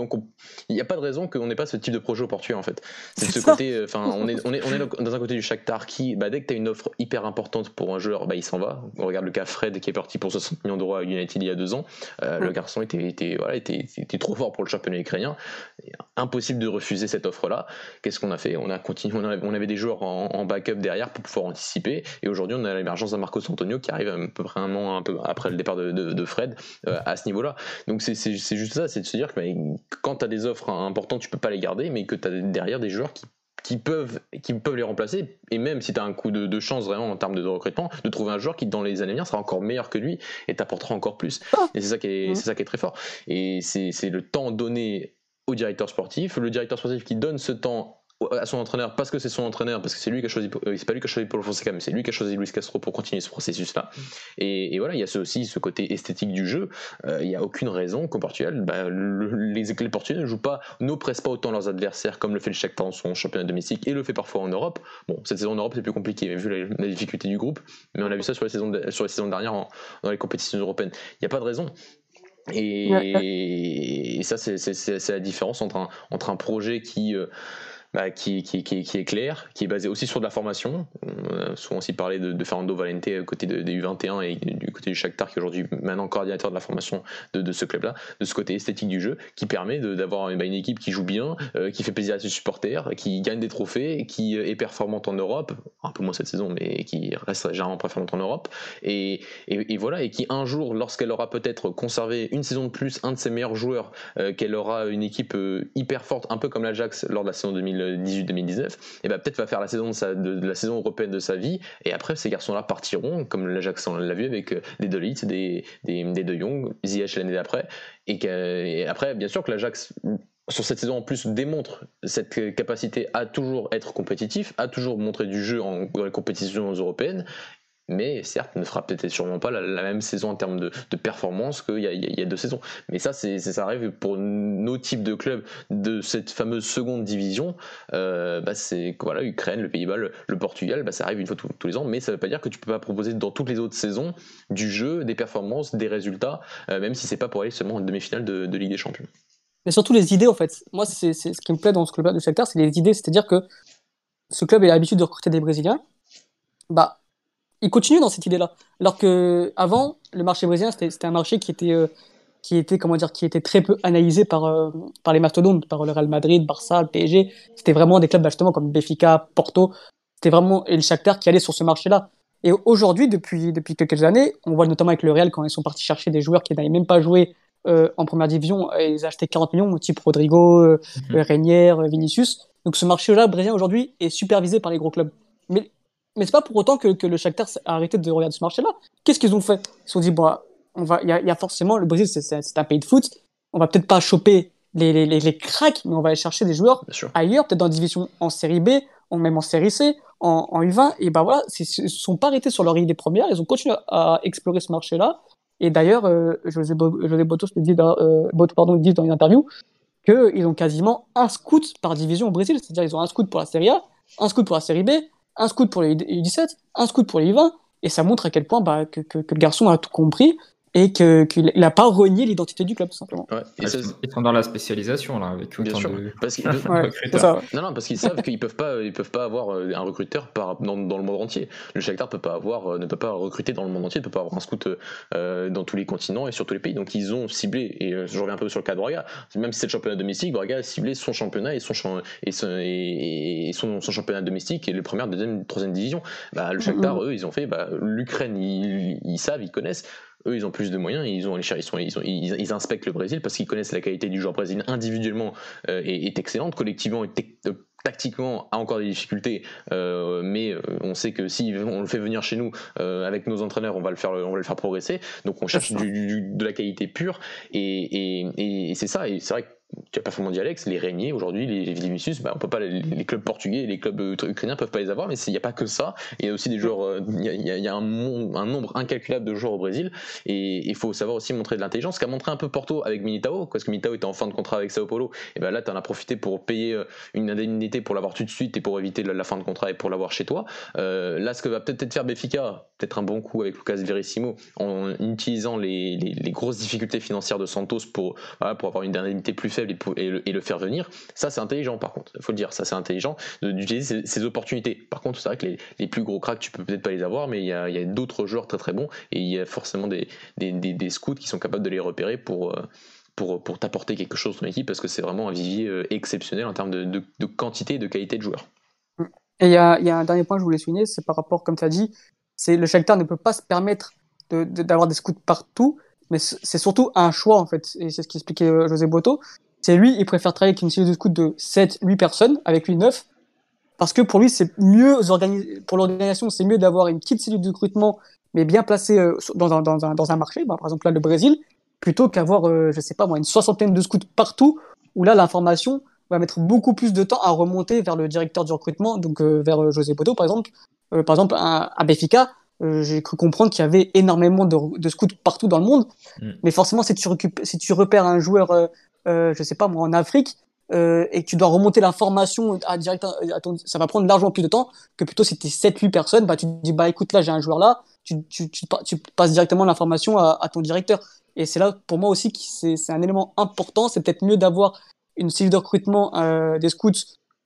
n'y a pas de raison qu'on n'ait pas ce type de projet au Portugal, en fait. C'est ce côté. Enfin, on est dans un côté du Shakhtar qui, bah, dès que t'as une offre hyper importante pour un joueur, bah, il s'en va. On regarde le cas Fred qui est parti pour 60 millions d'euros à United y a deux ans. Euh, le garçon était, était, voilà, était, était, trop fort pour le championnat ukrainien. Impossible de refuser cette offre-là. Qu'est-ce qu'on a fait? On a continué, on, avait des joueurs en, backup derrière pour pouvoir anticiper. Et aujourd'hui, on a l'émergence d'un Marcos Antonio qui arrive à peu près un an un peu après le départ de, de, Fred euh, à ce niveau-là. Donc c'est juste ça, c'est de se dire que bah, quand tu as des offres importantes, tu peux pas les garder, mais que tu as derrière des joueurs qui qui peuvent, qui peuvent les remplacer. Et même si tu as un coup de, chance vraiment en termes de, recrutement, de trouver un joueur qui, dans les années à venir, sera encore meilleur que lui et t'apportera encore plus. Ah. Et c'est ça, qui est, mmh. c'est ça qui est très fort. Et c'est le temps donné au directeur sportif, le directeur sportif qui donne ce temps à son entraîneur parce que c'est son entraîneur, parce que c'est lui qui a choisi, euh, c'est pas lui qui a choisi Paulo Fonseca, mais c'est lui qui a choisi Luis Castro pour continuer ce processus-là. Et, voilà, il y a aussi ce côté esthétique du jeu. Euh, il n'y a aucune raison qu'au Portugal, bah, les éclairs portugais ne jouent pas, n'oppressent pas autant leurs adversaires comme le fait le Shakhtar dans son championnat domestique et le fait parfois en Europe. Bon, cette saison en Europe c'est plus compliqué, vu la, difficulté du groupe, mais on a vu ça sur les saisons, sur les saisons dernières dans les compétitions européennes. Il n'y a pas de raison. Et, ça, c'est la différence entre un, entre un projet qui. Euh, bah, qui, est clair, qui est basé aussi sur de la formation. On a souvent aussi parlé de, de Fernando Valente côté des U21 et du côté du Shakhtar qui est aujourd'hui maintenant coordinateur de la formation de, de ce club-là, de ce côté esthétique du jeu, qui permet d'avoir bah, une équipe qui joue bien, euh, qui fait plaisir à ses supporters, qui gagne des trophées, qui est performante en Europe, un peu moins cette saison, mais qui reste généralement performante en Europe. Et, voilà, et qui un jour, lorsqu'elle aura peut-être conservé une saison de plus, un de ses meilleurs joueurs, euh, qu'elle aura une équipe euh, hyper forte, un peu comme l'Ajax lors de la saison 2000 2018-2019, et bah peut-être va faire la saison de, la saison européenne de sa vie, et après ces garçons-là partiront, comme l'Ajax l'a vu avec euh, des Dolit, des, des, des De Jong, Ziyech l'année d'après, et, après bien sûr que l'Ajax sur cette saison en plus démontre cette capacité à toujours être compétitif, à toujours montrer du jeu en, dans les compétitions européennes, mais certes ne fera peut-être sûrement pas la, même saison en termes de, performance qu'il y, a deux saisons. Mais ça, ça arrive pour nos types de clubs de cette fameuse seconde division. Euh, bah c'est voilà, Ukraine, le Pays-Bas, le, Portugal, bah ça arrive une fois tous les ans, mais ça veut pas dire que tu peux pas proposer dans toutes les autres saisons du jeu, des performances, des résultats, euh, même si c'est pas pour aller seulement en demi-finale de, de Ligue des Champions. Mais surtout les idées, en fait. Moi, c'est ce qui me plaît dans ce club de Shakhtar, c'est les idées. C'est-à-dire que ce club a l'habitude de recruter des Brésiliens. Bah, il continue dans cette idée-là. Alors que avant, le marché brésilien, c'était un marché qui était, euh, qui était, comment dire, qui était très peu analysé par, euh, par les mastodontes, par le Real Madrid, Barça, le PSG. C'était vraiment des clubs justement comme Benfica, Porto. C'était vraiment et le Shakhtar qui allait sur ce marché-là. Et aujourd'hui, depuis, depuis quelques années, on voit notamment avec le Real quand ils sont partis chercher des joueurs qui n'avaient même pas joué euh, en première division, et ils acheté 40 millions, type Rodrigo, euh, mm Vinicius. Donc ce marché-là brésilien aujourd'hui est supervisé par les gros clubs. Mais mais c'est pas pour autant que, que le Shakhtar a arrêté de regarder ce marché-là. Qu'est-ce qu'ils ont fait? Ils se sont dit bon, on va, il y, a forcément le Brésil, c'est un pays de foot. On va peut-être pas choper les, les, les, cracks, mais on va aller chercher des joueurs ailleurs, peut-être dans la division en série B, ou même en série C, en, en U20. Et ben voilà, ils se sont pas arrêtés sur leur idée première. Ils ont continué à explorer ce marché-là. Et d'ailleurs, euh, José, José Botos dit dans, euh, pardon, dit dans une interview qu'ils ont quasiment un scout par division au Brésil. C'est-à-dire ils ont un scout pour la Série A, un scout pour la Série B, un scout pour les U17, un scout pour les U20. Et ça montre à quel point bah, que, que, que, le garçon a tout compris et qu'il n'a pas renié l'identité du club tout simplement. Ouais, et ça, ils sont dans la spécialisation là avec Bien sûr, parce qu'ils non, non, parce qu'ils savent qu'ils peuvent pas, ils peuvent pas avoir euh, un recruteur par, dans, dans, le monde entier. Le Shakhtar peut pas avoir, euh, ne peut pas recruter dans le monde entier, ne peut pas avoir un scout euh, dans tous les continents et sur tous les pays. Donc ils ont ciblé et je reviens un peu sur le cas de Braga. Même si c'est le championnat domestique, Braga a ciblé son championnat et son et son, et son, son championnat domestique et le première, deuxième, troisième division. Bah, le Shakhtar, eux, ils ont fait bah, l'Ukraine, ils, ils savent, ils connaissent eux, ils ont plus de moyens, ils, ont, ils, sont, ils, sont, ils, inspectent le Brésil parce qu'ils connaissent la qualité du joueur brésilien individuellement euh, est, excellente, collectivement et euh, tactiquement a encore des difficultés, euh, mais on sait que si on le fait venir chez nous avec nos entraîneurs, on va le faire, on va le faire progresser. Donc on cherche de la qualité pure et, et, et c'est ça. Et c'est vrai que tu as pas forcément Alex, les Régniers aujourd'hui, les Vinicius, bah, on peut pas, les, clubs portugais, les clubs euh, ukrainiens peuvent pas les avoir, mais il n'y a pas que ça. Il y a aussi des joueurs, euh, il y, a, un, nombre incalculable de joueurs au Brésil, et il faut savoir aussi montrer de l'intelligence, ce qu'a montré un peu Porto avec Militao, parce que Militao était en fin de contrat avec Sao Paulo, et ben là tu en as profité pour payer euh, une indemnité pour l'avoir tout de suite et pour éviter la, fin de contrat et pour l'avoir chez toi. là, ce que va peut-être faire Béfica, peut-être un bon coup avec Lucas Verissimo, en utilisant les, grosses difficultés financières de Santos pour avoir une indemnité plus faible et, le, faire venir, ça c'est intelligent par contre, il faut le dire, ça c'est intelligent d'utiliser ces, opportunités. Par contre, c'est vrai que les, plus gros cracks, tu peux peut-être pas les avoir, mais il y a, d'autres joueurs très très bons et il y a forcément des, des, scouts qui sont capables de les repérer pour. Euh, pour, pour t'apporter quelque chose ton équipe parce que c'est vraiment un vivier euh, exceptionnel en termes de, quantité et de qualité de joueurs. Et il y a, y a, un dernier point que je voulais souligner, c'est par rapport, comme tu as dit, c'est le Shakhtar ne peut pas se permettre d'avoir des scouts partout, mais c'est surtout un choix en fait, et c'est ce qu'expliquait euh, José Boto, c'est lui, il préfère travailler avec une cellule de scout de 7, 8 personnes, avec lui 9, parce que pour lui, c'est mieux, pour l'organisation, c'est mieux d'avoir une petite cellule de recrutement, mais bien placée euh, dans, un, dans, un, dans un marché, bah, par exemple là, le Brésil, plutôt qu'avoir, euh, je sais pas moi, une soixantaine de scouts partout, où là, l'information va mettre beaucoup plus de temps à remonter vers le directeur du recrutement, donc euh, vers José Boto, par exemple. par exemple, à, à Béfica, j'ai cru comprendre qu'il y avait énormément de, de, scouts partout dans le monde. Mm. Mais forcément, si tu, si tu repères un joueur euh, je sais pas moi, en Afrique, euh, et que tu dois remonter l'information à direct à ton, ça va prendre largement plus de temps que plutôt si tu 7 8 personnes bah tu te dis bah écoute là j'ai un joueur là tu, tu, passes directement l'information à, ton directeur et c'est là pour moi aussi que c'est un élément important c'est peut-être mieux d'avoir une cellule de recrutement euh, des scouts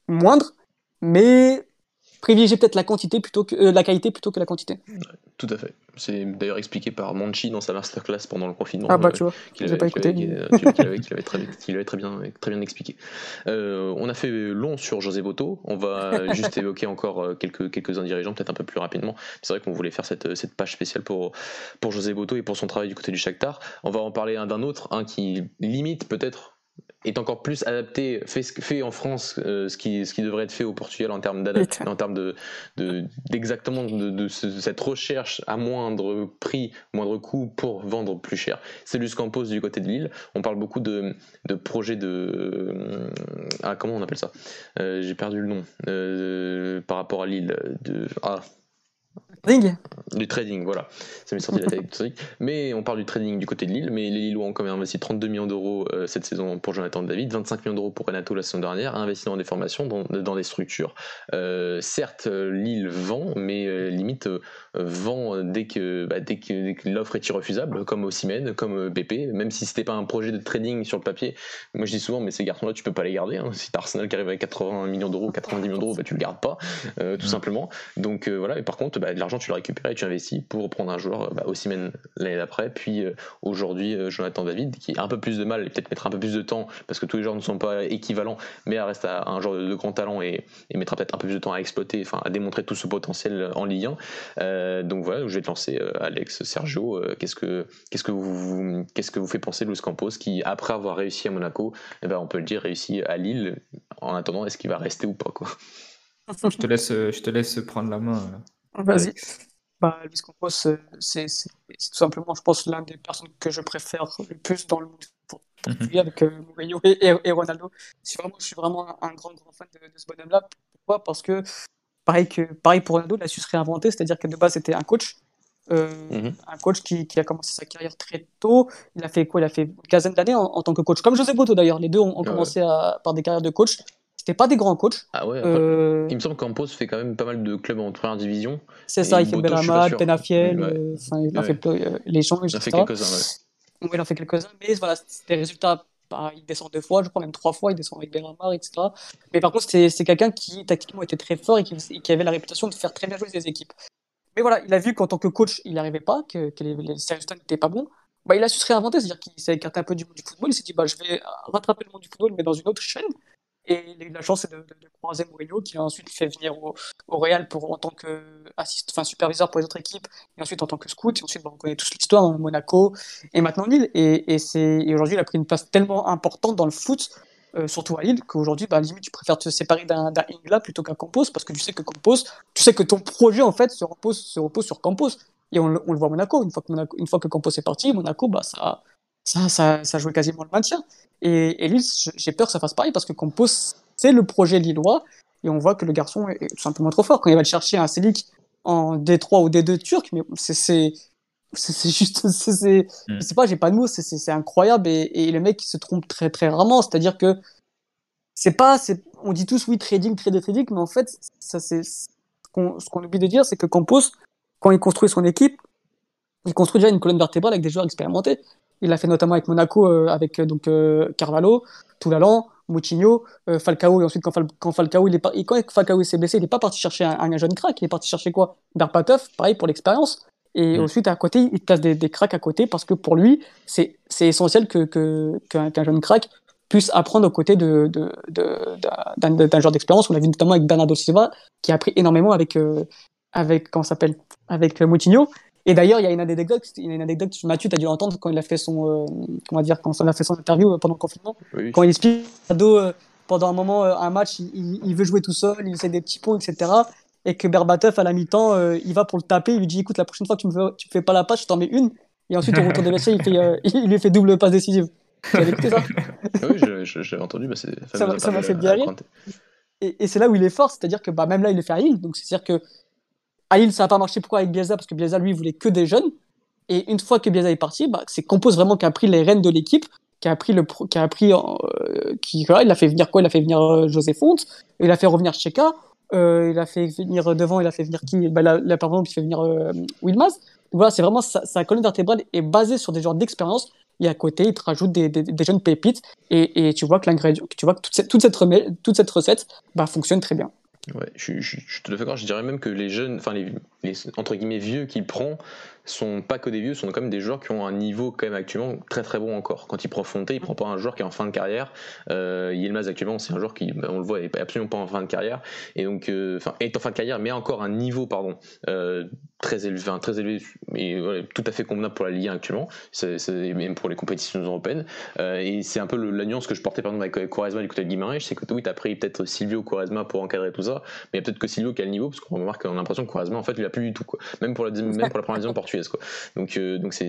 moindre mais privilégier peut-être la quantité plutôt que la qualité plutôt que la quantité. Tout à fait. C'est d'ailleurs expliqué par Monchi dans sa masterclass pendant le confinement. Ah bah tu vois, qu'il avait, pas écouté. Qu'il avait, très, bien, très bien expliqué. Euh, on a fait long sur José Boto. On va juste évoquer encore euh, quelques, quelques-uns dirigeants, peut-être un peu plus rapidement. C'est vrai qu'on voulait faire cette, cette page spéciale pour, pour José Boto et pour son travail du côté du Shakhtar. On va en parler d'un autre, un qui limite peut-être est encore plus adapté, fait, fait en France euh, ce, qui, ce qui devrait être fait au Portugal en termes en termes de, d'exactement de, cette recherche à moindre prix, moindre coût pour vendre plus cher. C'est Luce Campos du côté de Lille. On parle beaucoup de, de projets de euh, ah comment on appelle ça? Euh, J'ai perdu le nom par rapport à Lille de ah trading Du trading, voilà. Ça m'est sorti de la tête. Mais on parle du trading du côté de Lille. Mais les Lillois ont quand même investi 32 millions d'euros euh, cette saison pour Jonathan David, 25 millions d'euros pour Renato la saison dernière, investi dans des formations, dans, dans des structures. Euh, certes, Lille vend, mais limite vend dès que, bah, dès que, l'offre est irrefusable, comme Ossimène, comme BP, même si c'était pas un projet de trading sur le papier. Moi je dis souvent, mais ces garçons-là, tu peux pas les garder. Hein. Si t'as Arsenal qui arrive avec 80 millions d'euros, 90 millions d'euros, bah, tu le gardes pas, tout simplement. Donc voilà, et par contre, bah, de l'argent, tu le récupères et tu investis pour prendre un joueur bah, aussi l'année d'après. Puis euh, aujourd'hui, euh, Jonathan David, qui a un peu plus de mal et peut-être mettra un peu plus de temps parce que tous les joueurs ne sont pas équivalents, mais reste à un joueur de, grand talent et, mettra peut-être un peu plus de temps à exploiter, enfin à démontrer tout ce potentiel en Ligue 1. Euh, donc voilà, je vais te lancer, Alex, Sergio. qu'est-ce que qu'est-ce que vous qu'est-ce que vous fait penser Luis Campos qui après avoir réussi à Monaco, eh ben, on peut le dire réussi à Lille. En attendant, est-ce qu'il va rester ou pas quoi? Je te laisse, je te laisse prendre la main. Vas-y. Bah, Luis Campos, c'est tout simplement, je pense, l'un des personnes que je préfère le plus dans le monde pour mm avec euh, Mourinho et, Ronaldo. Vraiment, je suis vraiment un, grand, grand fan de, ce bonhomme-là. Pourquoi? Parce que pareil, que, pareil pour Ronaldo, il a su se réinventer, c'est-à-dire que de base, c'était un coach. Euh, mhm. Un coach qui, qui, a commencé sa carrière très tôt. Il a fait quoi? Il a fait une quinzaine d'années en, tant que coach, comme José Boto d'ailleurs. Les deux ont, commencé à, par des carrières de coach. C'était pas des grands coachs. Ah ouais, euh, Il me semble qu'Ampos fait quand même pas mal de clubs en première division. C'est ça, il fait Belama, Tenafiel, euh, il a fait euh, les gens, Il a fait quelques-uns, ouais. Oui, il en fait quelques-uns, mais voilà, des résultats. Bah, il descend deux fois, je crois même trois fois, il descend avec Bellamar, etc. Mais par contre, c'est quelqu'un qui tactiquement était très fort et qui, avait la réputation de faire très bien jouer ses équipes. Mais voilà, il a vu qu'en tant que coach, il n'y arrivait pas, que, les, résultats n'étaient pas bons. Bah, il a su se réinventer, c'est-à-dire qu'il s'est écarté un peu du monde du football. Il s'est dit, bah, je vais rattraper le monde du football, mais dans une autre chaîne. Et il a eu la chance de, de, croiser Mourinho, qui a ensuite fait venir au, au Real pour, en tant que assist, enfin, superviseur pour les autres équipes, et ensuite en tant que scout. Et ensuite, on connaît tous l'histoire, hein, Monaco, et maintenant Lille. Et, et, et aujourd'hui, il a pris une place tellement importante dans le foot, euh, surtout à Lille, qu'aujourd'hui, bah, limite, tu préfères te séparer d'un Ingla plutôt qu'un Campos, parce que tu sais que Campos, tu sais que ton projet, en fait, se repose, se repose sur Campos. Et on, on le voit à Monaco. Une fois que, Monaco, une fois que Campos est parti, Monaco, bah, ça, ça, ça, ça jouait quasiment le maintien. Et, et Lille, j'ai peur que ça fasse pareil, parce que Campos, c'est le projet lillois. Et on voit que le garçon est tout simplement trop fort. Quand il va le chercher un Célic en D3 ou D2 turc, mais c'est c'est juste c'est mm. je sais pas j'ai pas de mots c'est incroyable et, et, le mec il se trompe très très rarement c'est à dire que c'est pas on dit tous oui trading trading trading mais en fait ça c'est ce qu'on oublie de dire c'est que Campos quand il construit son équipe il construit déjà une colonne vertébrale avec des joueurs expérimentés il l'a fait notamment avec Monaco euh, avec euh, donc euh, Carvalho Toulalan Moutinho, Falcao, et ensuite quand, quand Falcao il est quand Falcao s'est blessé, il n'est pas parti chercher un, jeune crack, il est parti chercher quoi? Berbatov, pareil pour l'expérience. Et mm. ensuite à côté, il place des, des cracks à côté parce que pour lui, c'est essentiel que qu'un jeune crack puisse apprendre aux côtés de, de, d'un genre d'expérience. On l'a vu notamment avec Bernardo Silva, qui a appris énormément avec, euh, avec comment s'appelle? Avec Moutinho. Et d'ailleurs, il y a une anecdote, une anecdote, Mathieu, tu as dû l'entendre quand il a fait son, euh, comment dire, quand il a fait son interview euh, pendant le confinement. Quand il explique euh, pendant un moment, un match, il, veut jouer tout seul, il essaie des petits ponts, etc. Et que Berbatov, à la mi-temps, il va pour le taper, il lui dit, écoute, la prochaine fois que tu me fais, tu fais pas la passe, je t'en mets une. Et ensuite, au retour de l'essai, il, fait, il lui fait double passe décisive. Tu as écouté ça Oui, j'ai entendu. Bah, ça m'a fait bien rire. Et, et c'est là où il est fort, c'est-à-dire que bah, même là, il est fait à Lille. Donc, c'est-à-dire que à Lille, ça n'a pas marché. Pourquoi avec Bielsa Parce que Bielsa, lui, voulait que des jeunes. Et une fois que Bielsa est parti, bah, c'est Campos vraiment qui a pris les rênes de l'équipe, qui a pris le, qui a pris, euh, qui, voilà, il a fait venir quoi? Il a fait venir euh, José Font, il a fait revenir Cheka, euh, il a fait venir devant, il a fait venir qui? Bah, la, la, il fait venir euh, Wilmaz. Voilà, c'est vraiment sa, sa, colonne vertébrale est basée sur des genres d'expérience. Et à côté, il te rajoute des, jeunes pépites. Et, tu vois que l'ingrédient, tu vois que toute cette, toute cette, toute cette recette bah, fonctionne très bien. Ouais, je, je, je, te le fais Je dirais même que les jeunes, enfin les, les entre guillemets vieux qu'il prend, sont pas que des vieux, sont quand même des joueurs qui ont un niveau quand même actuellement très très bon encore. Quand il prend Fonte, il prend pas un joueur qui est en fin de carrière. Euh, actuellement, c'est un joueur qui, bah, on le voit, est absolument pas en fin de carrière. Et donc, euh, enfin, est en fin de carrière, mais encore un niveau, pardon, euh, très élevé, enfin, très élevé, voilà, tout à fait convenable pour la Ligue 1 actuellement, même pour les compétitions européennes. Euh, et c'est un peu la nuance que je portais par exemple avec Quaresma du côté de Guimarães, c'est que oui, t'as pris peut-être Silvio Quaresma pour encadrer tout ça, mais peut-être que Silvio qui a le niveau, parce qu'on remarque, on a l'impression que Quaresma en fait, il a plus du tout quoi. Même pour la, même pour la première division portugaise portugaise quoi. Donc donc c'est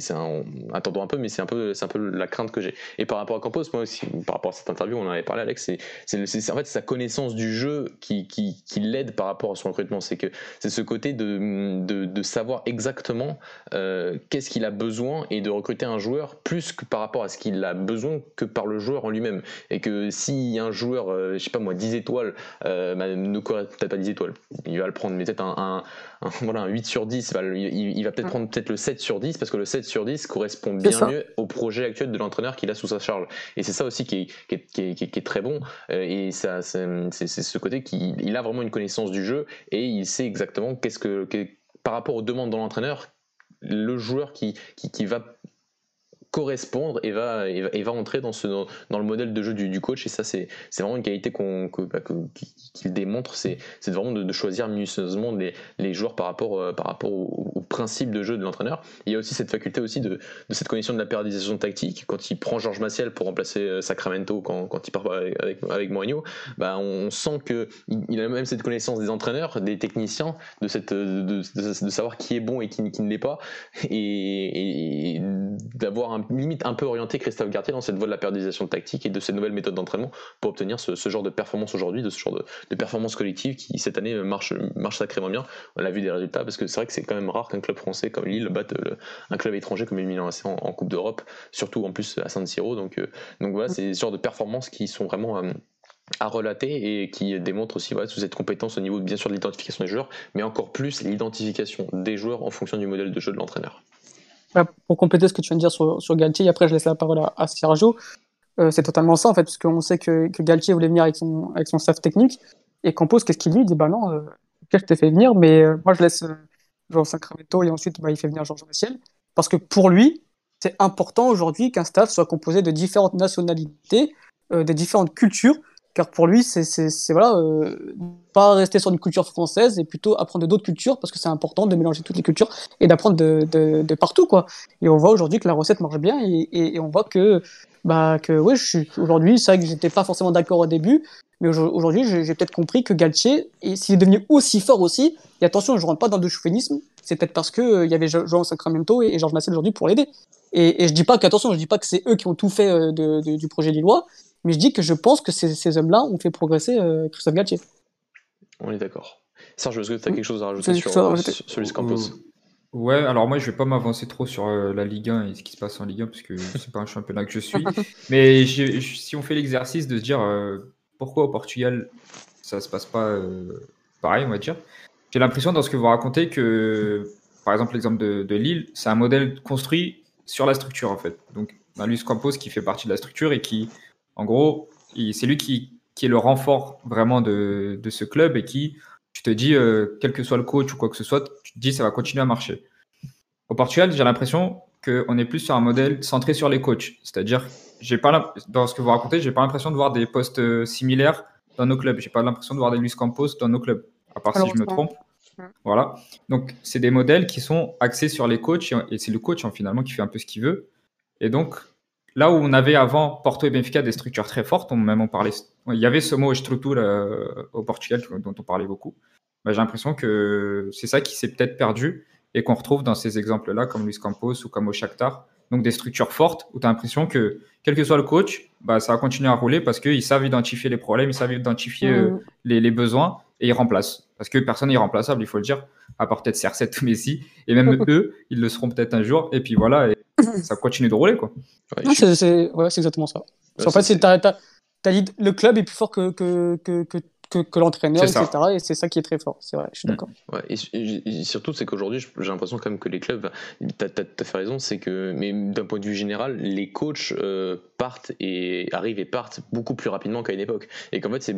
attendons un peu mais c'est un peu c'est un peu la crainte que j'ai. Et par rapport à Campos, moi aussi par rapport à cette interview, on en avait parlé Alex, c'est en fait sa connaissance du jeu qui qui, qui l'aide par rapport à son recrutement, c'est que c'est ce côté de, de, de savoir exactement qu'est-ce qu'il a besoin et de recruter un joueur plus que par rapport à ce qu'il a besoin que par le joueur en lui-même et que si un joueur je sais pas moi 10 étoiles euh, bah, ne peut-être pas 10 étoiles il va le prendre mais peut-être un, voilà, un 8 sur 10 il, va peut-être prendre peut-être le 7 sur 10 parce que le 7 sur 10 correspond bien mieux au projet actuel de l'entraîneur qu'il a sous sa charge. Et c'est ça aussi qui est, qui est, qui est, très bon euh, et ça c'est ce côté qu'il a vraiment une connaissance du jeu et il sait exactement qu'est-ce que, par rapport aux demandes de l'entraîneur le joueur qui, qui, qui va correspondre et va, et va, entrer dans, ce, dans, le modèle de jeu du, coach. Et ça, c'est vraiment une qualité bah, qu'il démontre. C'est vraiment de, choisir minutieusement les, les, joueurs par rapport, euh, par rapport au, principe de jeu de l'entraîneur. Il y a aussi cette faculté aussi de, de, cette connexion de la périodisation tactique. Quand il prend Georges Maciel pour remplacer euh, Sacramento, quand, quand il part avec, avec, bah, on sent qu'il il a même cette connaissance des entraîneurs, des techniciens, de, cette, de, savoir qui est bon et qui, ne l'est pas. Et d'avoir un limite un peu orienté Christophe Gartier dans cette voie de la périodisation tactique et de ces nouvelles méthodes d'entraînement pour obtenir ce, genre de performance aujourd'hui, de ce genre de, performance collective qui cette année marche, marche sacrément bien. On a vu des résultats parce que c'est vrai que c'est quand même rare qu'un club français comme Lille batte un club étranger comme le Milan AC en, Coupe d'Europe, surtout en plus à San Siro. Donc, euh, donc voilà, c'est ce genre de performances qui sont vraiment euh, à relater et qui démontrent aussi voilà, cette compétence au niveau bien sûr de l'identification des joueurs, mais encore plus l'identification des joueurs en fonction du modèle de jeu de l'entraîneur. Bah, pour compléter ce que tu viens de dire sur, sur Galtier, après je laisse la parole à, Sergio, euh, c'est totalement ça en fait, parce qu'on sait que, Galtier voulait venir avec son, avec son staff technique, et Campos, qu'est-ce qu'il dit? Il dit Bah non, euh, je t'ai fait venir, mais euh, moi je laisse euh, Jean Sacramento et ensuite bah, il fait venir Georges Maciel, parce que pour lui, c'est important aujourd'hui qu'un staff soit composé de différentes nationalités, euh, de différentes cultures, car pour lui, c'est voilà, euh, pas rester sur une culture française et plutôt apprendre d'autres cultures parce que c'est important de mélanger toutes les cultures et d'apprendre de, de, de, partout quoi. Et on voit aujourd'hui que la recette marche bien et, on voit que bah que oui, je suis aujourd'hui, c'est vrai que j'étais pas forcément d'accord au début, mais aujourd'hui j'ai peut-être compris que Galtier, s'il est devenu aussi fort aussi, et attention, je rentre pas dans le chauvinisme, c'est peut-être parce que euh, y avait Jean Sacramento et, et Georges Massel aujourd'hui pour l'aider. Et, je dis pas qu'attention, je dis pas que c'est eux qui ont tout fait euh, de, du projet lillois, mais je dis que je pense que ces, ces hommes-là ont fait progresser euh, Christophe Galtier. On est d'accord. Serge, est-ce que tu as quelque chose à rajouter sur, sur, sur Luis Campos Ouais, alors moi je vais pas m'avancer trop sur euh, la Ligue 1 et ce qui se passe en Ligue 1 parce que c'est pas un championnat que je suis. Mais si on fait l'exercice de se dire euh, pourquoi au Portugal ça se passe pas pareil, on va dire. J'ai l'impression dans ce que vous racontez que, par exemple l'exemple de, de Lille, c'est un modèle construit sur la structure en fait. Donc Luis Campos qui fait partie de la structure et qui en gros, c'est lui qui, est le renfort vraiment de, ce club et qui, tu te dis, euh, quel que soit le coach ou quoi que ce soit, tu te dis ça va continuer à marcher. Au Portugal, j'ai l'impression qu'on est plus sur un modèle centré sur les coachs. C'est-à-dire, j'ai pas dans ce que vous racontez, j'ai pas l'impression de voir des postes euh, similaires dans nos clubs. J'ai pas l'impression de voir des Luis Campos dans nos clubs, à part si je me trompe. Voilà. Donc, c'est des modèles qui sont axés sur les coachs et c'est le coach hein, finalement qui fait un peu ce qu'il veut. Et donc, Là où on avait avant Porto et Benfica des structures très fortes, on même on parlait, il y avait ce mot structure euh, au Portugal dont on parlait beaucoup. Bah, j'ai l'impression que c'est ça qui s'est peut-être perdu et qu'on retrouve dans ces exemples-là, comme Luis Campos ou comme au Shakhtar. Donc des structures fortes où tu as l'impression que quel que soit le coach, bah, ça va continuer à rouler parce qu'ils savent identifier les problèmes, ils savent identifier euh, mmh. les, les, besoins et ils remplacent. Parce que personne n'est irremplaçable, il faut le dire, à part peut-être CR7 ou Messi. Et même eux, ils le seront peut-être un jour. Et puis voilà, et ça continue de rouler. quoi. Ouais, c'est ouais, exactement ça. en fait, c'est, le club est plus fort que, que, que, que, que l'entraîneur, etc. Et c'est ça qui est très fort. C'est vrai, je suis mm. d'accord. Ouais, et, surtout, c'est qu'aujourd'hui, j'ai l'impression quand même que les clubs, tu as, fait raison, c'est que, mais d'un point de vue général, les coachs euh, partent et arrivent et partent beaucoup plus rapidement qu'à une époque. Et qu'en fait, c'est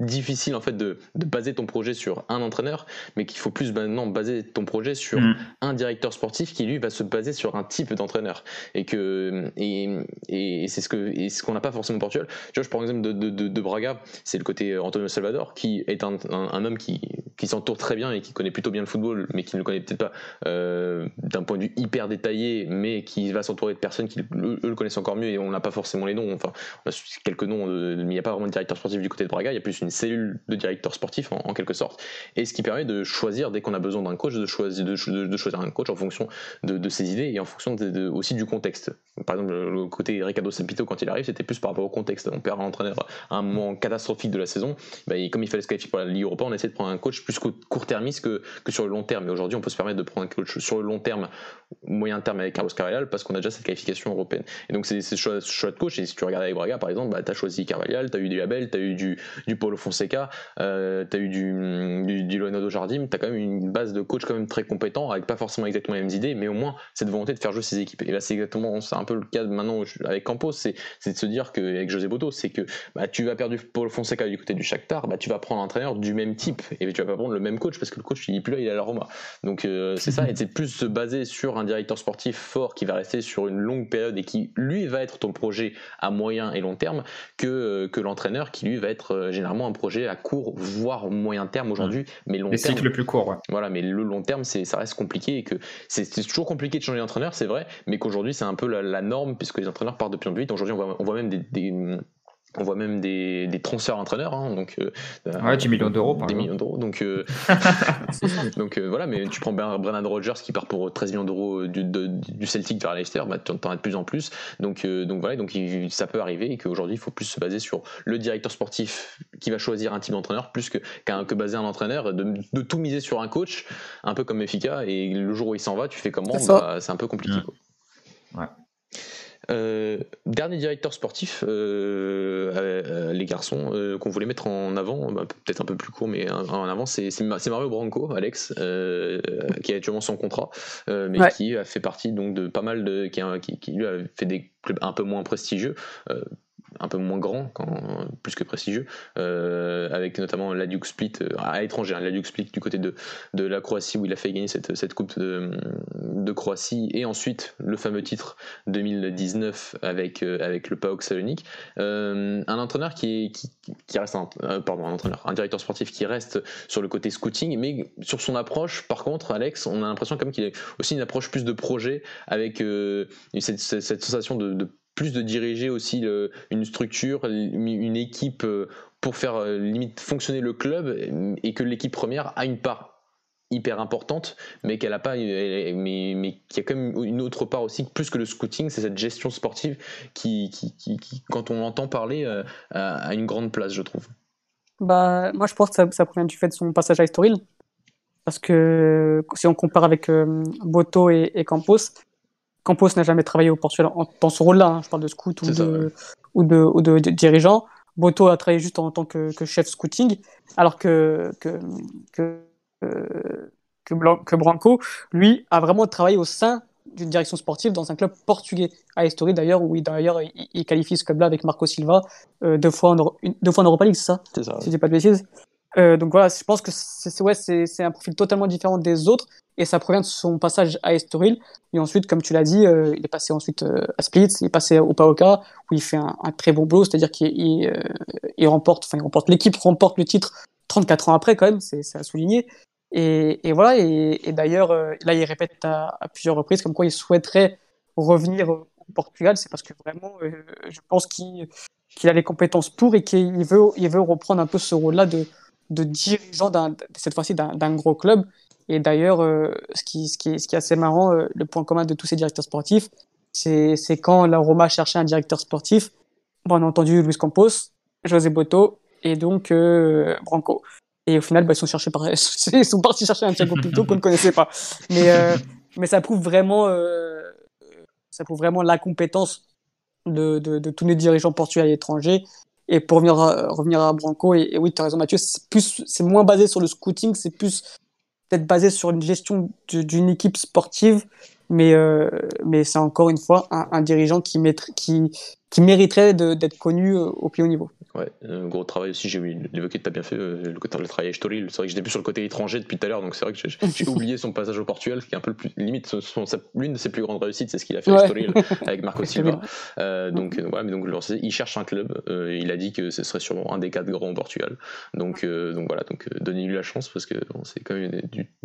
difficile en fait de, de, baser ton projet sur un entraîneur, mais qu'il faut plus maintenant baser ton projet sur mm. un directeur sportif qui lui va se baser sur un type d'entraîneur et que et, et c'est ce que et ce qu'on n'a pas forcément au Portugal. Tu vois, je prends l'exemple de, de, de, Braga, c'est le côté Antonio Salvador qui est un, un, homme qui qui s'entoure très bien et qui connaît plutôt bien le football, mais qui ne le connaît peut-être pas euh, d'un point de vue hyper détaillé, mais qui va s'entourer de personnes qui eux, le connaissent encore mieux et on n'a pas forcément les noms. Enfin, on a quelques noms, mais il n'y a pas vraiment de directeur sportif du côté de Braga. Il y a plus une cellule de directeur sportif en, quelque sorte, et ce qui permet de choisir dès qu'on a besoin d'un coach, de choisir, un coach en fonction de, ses idées et en fonction aussi du contexte. Par exemple, le côté Ricardo Sapito quand il arrive, c'était plus par rapport au contexte. On perd un entraîneur à un moment catastrophique de la saison, bah, comme il fallait se qualifier pour la Ligue Europa, on essaie de prendre un coach plus court-termiste que, sur le long terme. Et aujourd'hui, on peut se permettre de prendre un coach sur le long terme, moyen terme avec Carlos Carvalhal parce qu'on a déjà cette qualification européenne. Et donc, c'est ce choix, de coach. Et si tu regardes avec Braga, par exemple, bah, tu as choisi Carvalhal, tu as eu du Abel, tu as eu du, du Paulo Fonseca, euh, tu as eu du, du, du Leonardo Jardim, tu as quand même une base de coach quand même très compétent, avec pas forcément exactement les mêmes idées, mais au moins cette volonté de faire jouer ses équipes. Et là, c'est exactement, c'est un peu le cas maintenant avec Campos, c'est de se dire qu'avec José Boto, c'est que bah, tu vas perdre Paulo Fonseca du côté du Shakhtar, bah, tu vas prendre un entraîneur du même type, et tu vas pas prendre le même coach parce que le coach il est plus là, il est à la Roma. Donc euh, c'est ça, et c'est plus se baser sur un directeur sportif fort qui va rester sur une longue période et qui lui va être ton projet à moyen et long terme que, euh, que l'entraîneur qui lui va être euh, généralement un projet à court voire moyen terme aujourd'hui, mais long Les terme. cycles plus courts, ouais. Voilà, mais le long terme c'est ça reste compliqué et que c'est toujours compliqué de changer d'entraîneur, c'est vrai, mais qu'aujourd'hui c'est un peu la, norme puisque les entraîneurs partent de plus en plus vite. Aujourd'hui on voit, on voit même des on voit même des, des transferts entraîneurs, hein, donc euh, ouais, 10 millions d'euros, des millions d'euros. Donc, euh, donc euh, voilà, mais tu prends Brennan Rodgers qui part pour 13 millions d'euros du, du, Celtic vers Leicester, bah, tu en as de plus en plus. Donc, donc voilà, donc ça peut arriver et qu'aujourd'hui il faut plus se baser sur le directeur sportif qui va choisir un type d'entraîneur plus que que baser un entraîneur, de, de, tout miser sur un coach, un peu comme Effica. Et le jour où il s'en va, tu fais comment? Bah, C'est un peu compliqué. Ouais. Euh, dernier directeur sportif, euh, euh, les garçons, qu'on voulait mettre en avant, bah, peut-être un peu plus court, mais en avant, c'est Mario Branco, Alex, qui a actuellement son contrat, mais qui a fait partie donc de pas mal de, qui, qui, qui lui a fait des clubs un peu moins prestigieux un peu moins grand, quand, plus que prestigieux, euh, avec notamment la Duke Split euh, à l'étranger, hein, la Duke Split du côté de, de la Croatie où il a fait gagner cette, cette Coupe de, de, Croatie, et ensuite le fameux titre 2019 avec, euh, avec le PAOK Salonique. un entraîneur qui, qui, qui reste pardon, un entraîneur, un directeur sportif qui reste sur le côté scouting, mais sur son approche, par contre, Alex, on a l'impression comme qu'il a aussi une approche plus de projet avec cette, sensation de plus de diriger aussi une structure, une équipe euh, pour faire euh, limite fonctionner le club et que l'équipe première a une part hyper importante, mais qu'elle a pas, mais, mais qu'il y a quand même une autre part aussi, plus que le scouting, c'est cette gestion sportive qui, qui, quand on entend parler, euh, a une grande place, je trouve. Bah, moi, je pense que ça, provient du fait de son passage à Estoril. Parce que si on compare avec Boto et, Campos, Campos n'a jamais travaillé au Portugal dans ce rôle-là. Hein. Je parle de scout ou, de, ou, de, ou, de, dirigeant. Boto a travaillé juste en tant que, chef scouting, alors que, que, que, euh, que, Branco, lui, a vraiment travaillé au sein d'une direction sportive dans un club portugais, à Estoril d'ailleurs, où il, d'ailleurs, il, qualifie ce club-là avec Marco Silva euh, deux, fois en, deux fois en Europa League, c'est ça? C'est ça. Si je dis pas de bêtises. Euh, donc voilà, je pense que c'est ouais, c'est un profil totalement différent des autres et ça provient de son passage à Estoril. Et ensuite, comme tu l'as dit, euh, il est passé ensuite euh, à Split, il est passé au Paoka où il fait un, très bon boulot, c'est-à-dire qu'il il, remporte, enfin il remporte, l'équipe remporte le titre 34 ans après quand même, c'est à souligner. Et, voilà, et, d'ailleurs là il répète à, plusieurs reprises comme quoi il souhaiterait revenir au Portugal, c'est parce que vraiment, je pense qu'il a les compétences pour et qu'il veut, reprendre un peu ce rôle-là de dirigeant, cette fois-ci d'un gros club. Et d'ailleurs, euh, ce, qui, est, assez marrant, euh, le point commun de tous ces directeurs sportifs, c'est quand la Roma cherchait un directeur sportif, bon, on a entendu Luis Campos, José Boto et donc euh, Branco. Et au final, bah, ils, sont partis chercher un Thiago Pinto qu'on ne connaissait pas. Mais, ça prouve vraiment, ça prouve vraiment la compétence de, tous les dirigeants portugais à l'étranger et pour revenir à, Branco, et, oui, tu as raison Mathieu, c'est, c'est moins basé sur le scouting, c'est plus peut-être basé sur une gestion d'une équipe sportive, mais, euh, mais c'est encore une fois un, dirigeant qui, qui, qui mériterait d'être connu euh, au plus haut niveau. Ouais, un gros travail aussi, j'ai évoqué, tu as bien fait euh, le côté de travail avec Storil. C'est vrai que j'étais plus sur le côté étranger depuis tout à l'heure, donc c'est vrai que j'ai oublié son passage au Portugal, qui est un peu le plus, limite, l'une de ses plus grandes réussites, c'est ce qu'il a fait avec Storil, avec Marco Silva. Euh, donc, euh, voilà, mais donc il cherche un club, il a dit que ce serait sûrement un des quatre grands au Portugal. Donc, donc voilà, donc donnez-lui la chance parce que c'est quand même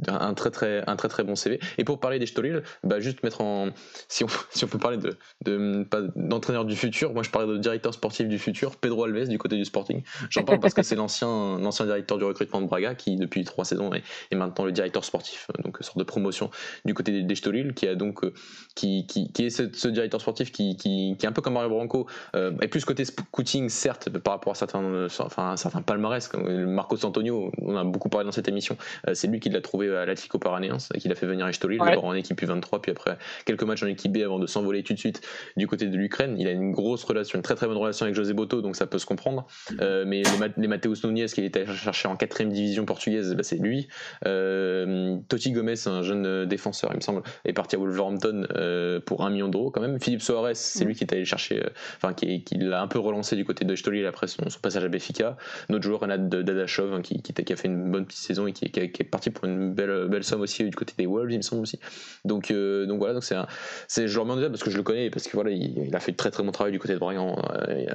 un, très, très, un très très bon CV. Et pour parler des Storil, bah, juste mettre en. Si on, si on peut parler d'entraîneur de, de, du futur, moi je parlais de directeur sportif du futur, Pedro Alves du côté du Sporting. J'en parle parce que c'est l'ancien, l'ancien directeur du recrutement de Braga qui, depuis trois saisons, est, maintenant le directeur sportif, donc sorte de promotion du côté des Stolil, qui a donc, euh, qui, qui, qui est ce, directeur sportif qui, qui, qui, est un peu comme Mario Branco, euh, et plus côté scouting, certes, par rapport à certains, enfin, certains palmarès, comme Marcos Antonio, on a beaucoup parlé dans cette émission, euh, c'est lui qui l'a trouvé à l'Atlético Paranaense, qui l'a fait venir à Stolil, d'abord en équipe U23, puis après quelques matchs en équipe B avant de s'envoler tout de suite du côté de l'Ukraine. Il a une grosse relation, une très très bonne relation avec José Boto, donc ça peut se comprendre euh, mais les, les Mateus Nunes qui était cherché en quatrième division portugaise, bah, c'est lui. Euh, Totti Gomez, un jeune défenseur, il me semble, est parti à Wolverhampton euh, pour un million d'euros quand même. Philippe Soares, c'est mm. lui qui est allé chercher, enfin qui, l'a un peu relancé du côté de Stoli après son, passage à Béfica. Notre joueur Renat Dadashov hein, qui, qui, a fait une bonne petite saison et qui, est parti pour une belle, belle somme aussi du côté des Wolves, il me semble aussi. Donc, donc voilà, donc c'est, c'est je le remets déjà parce que je le connais parce que voilà, il, a fait très très bon travail du côté de Brian,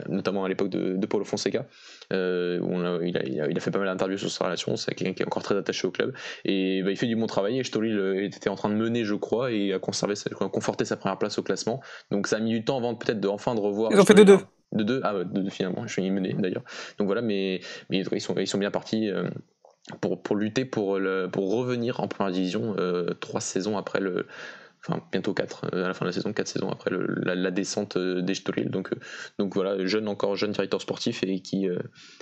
notamment à l'époque de, de Paul Fonseca. Euh, où il, a, fait pas mal d'interviews sur sa relation. C'est quelqu'un qui est encore très attaché au club. Et bah, il fait du bon travail. Et Stoli était en train de mener, je crois, et a conservé, a conforté sa première place au classement. Donc ça a mis du temps avant peut-être de, enfin de revoir. Ils ont fait de deux. De deux, ah, de deux finalement. Je suis mené d'ailleurs. Donc voilà, mais, mais ils, sont, ils sont bien partis. Euh, pour, pour, lutter pour, le, pour revenir en première division euh, trois saisons après le, enfin bientôt 4 euh, à la fin de la saison, 4 saisons après la, descente euh, des Donc, euh, donc voilà, jeune encore jeune directeur sportif et qui,